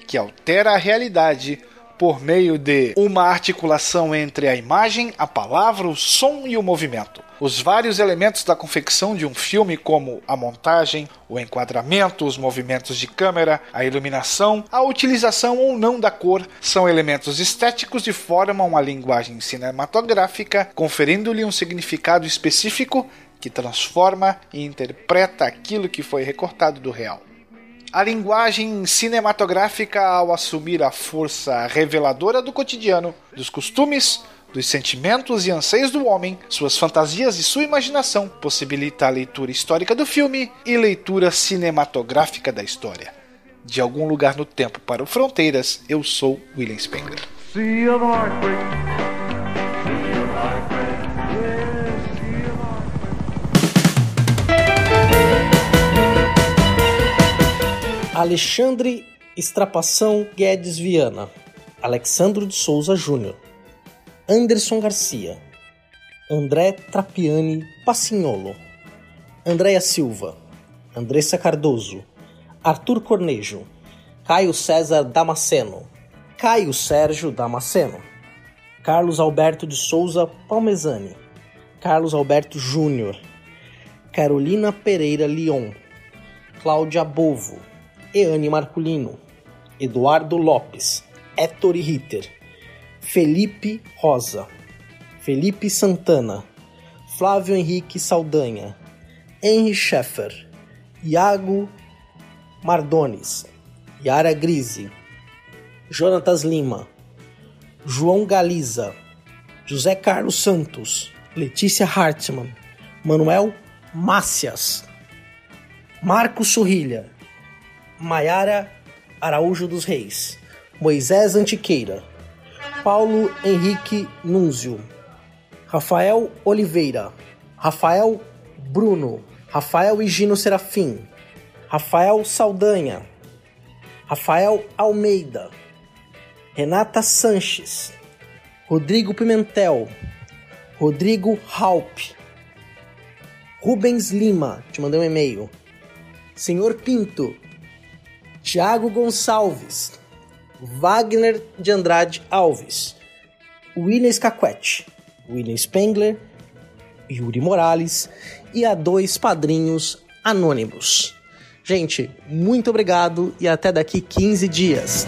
que altera a realidade por meio de uma articulação entre a imagem, a palavra, o som e o movimento. Os vários elementos da confecção de um filme, como a montagem, o enquadramento, os movimentos de câmera, a iluminação, a utilização ou não da cor, são elementos estéticos e formam a linguagem cinematográfica, conferindo-lhe um significado específico que transforma e interpreta aquilo que foi recortado do real. A linguagem cinematográfica, ao assumir a força reveladora do cotidiano, dos costumes, dos sentimentos e anseios do homem, suas fantasias e sua imaginação, possibilita a leitura histórica do filme e leitura cinematográfica da história. De algum lugar no tempo para o Fronteiras, eu sou William Spengler. Alexandre Estrapação Guedes Viana, Alexandro de Souza Júnior, Anderson Garcia, André Trapiani Passignolo, Andréia Silva, Andressa Cardoso, Arthur Cornejo, Caio César Damasceno, Caio Sérgio Damasceno, Carlos Alberto de Souza Palmezani, Carlos Alberto Júnior, Carolina Pereira Leon, Cláudia Bovo, Eane Marculino, Eduardo Lopes, Ettore Ritter, Felipe Rosa, Felipe Santana, Flávio Henrique Saldanha, Henry Scheffer, Iago Mardones, Yara Grise, Jonatas Lima, João Galiza, José Carlos Santos, Letícia Hartmann, Manuel Mácias, Marcos Sorrilha, Maiara Araújo dos Reis, Moisés Antiqueira, Paulo Henrique Núnzio, Rafael Oliveira, Rafael Bruno, Rafael Higino Serafim, Rafael Saldanha, Rafael Almeida, Renata Sanches, Rodrigo Pimentel, Rodrigo Halp, Rubens Lima, te mandei um e-mail, Senhor Pinto, Tiago Gonçalves, Wagner de Andrade Alves, William Scaquete, William Spengler, Yuri Morales e a dois padrinhos anônimos. Gente, muito obrigado e até daqui 15 dias.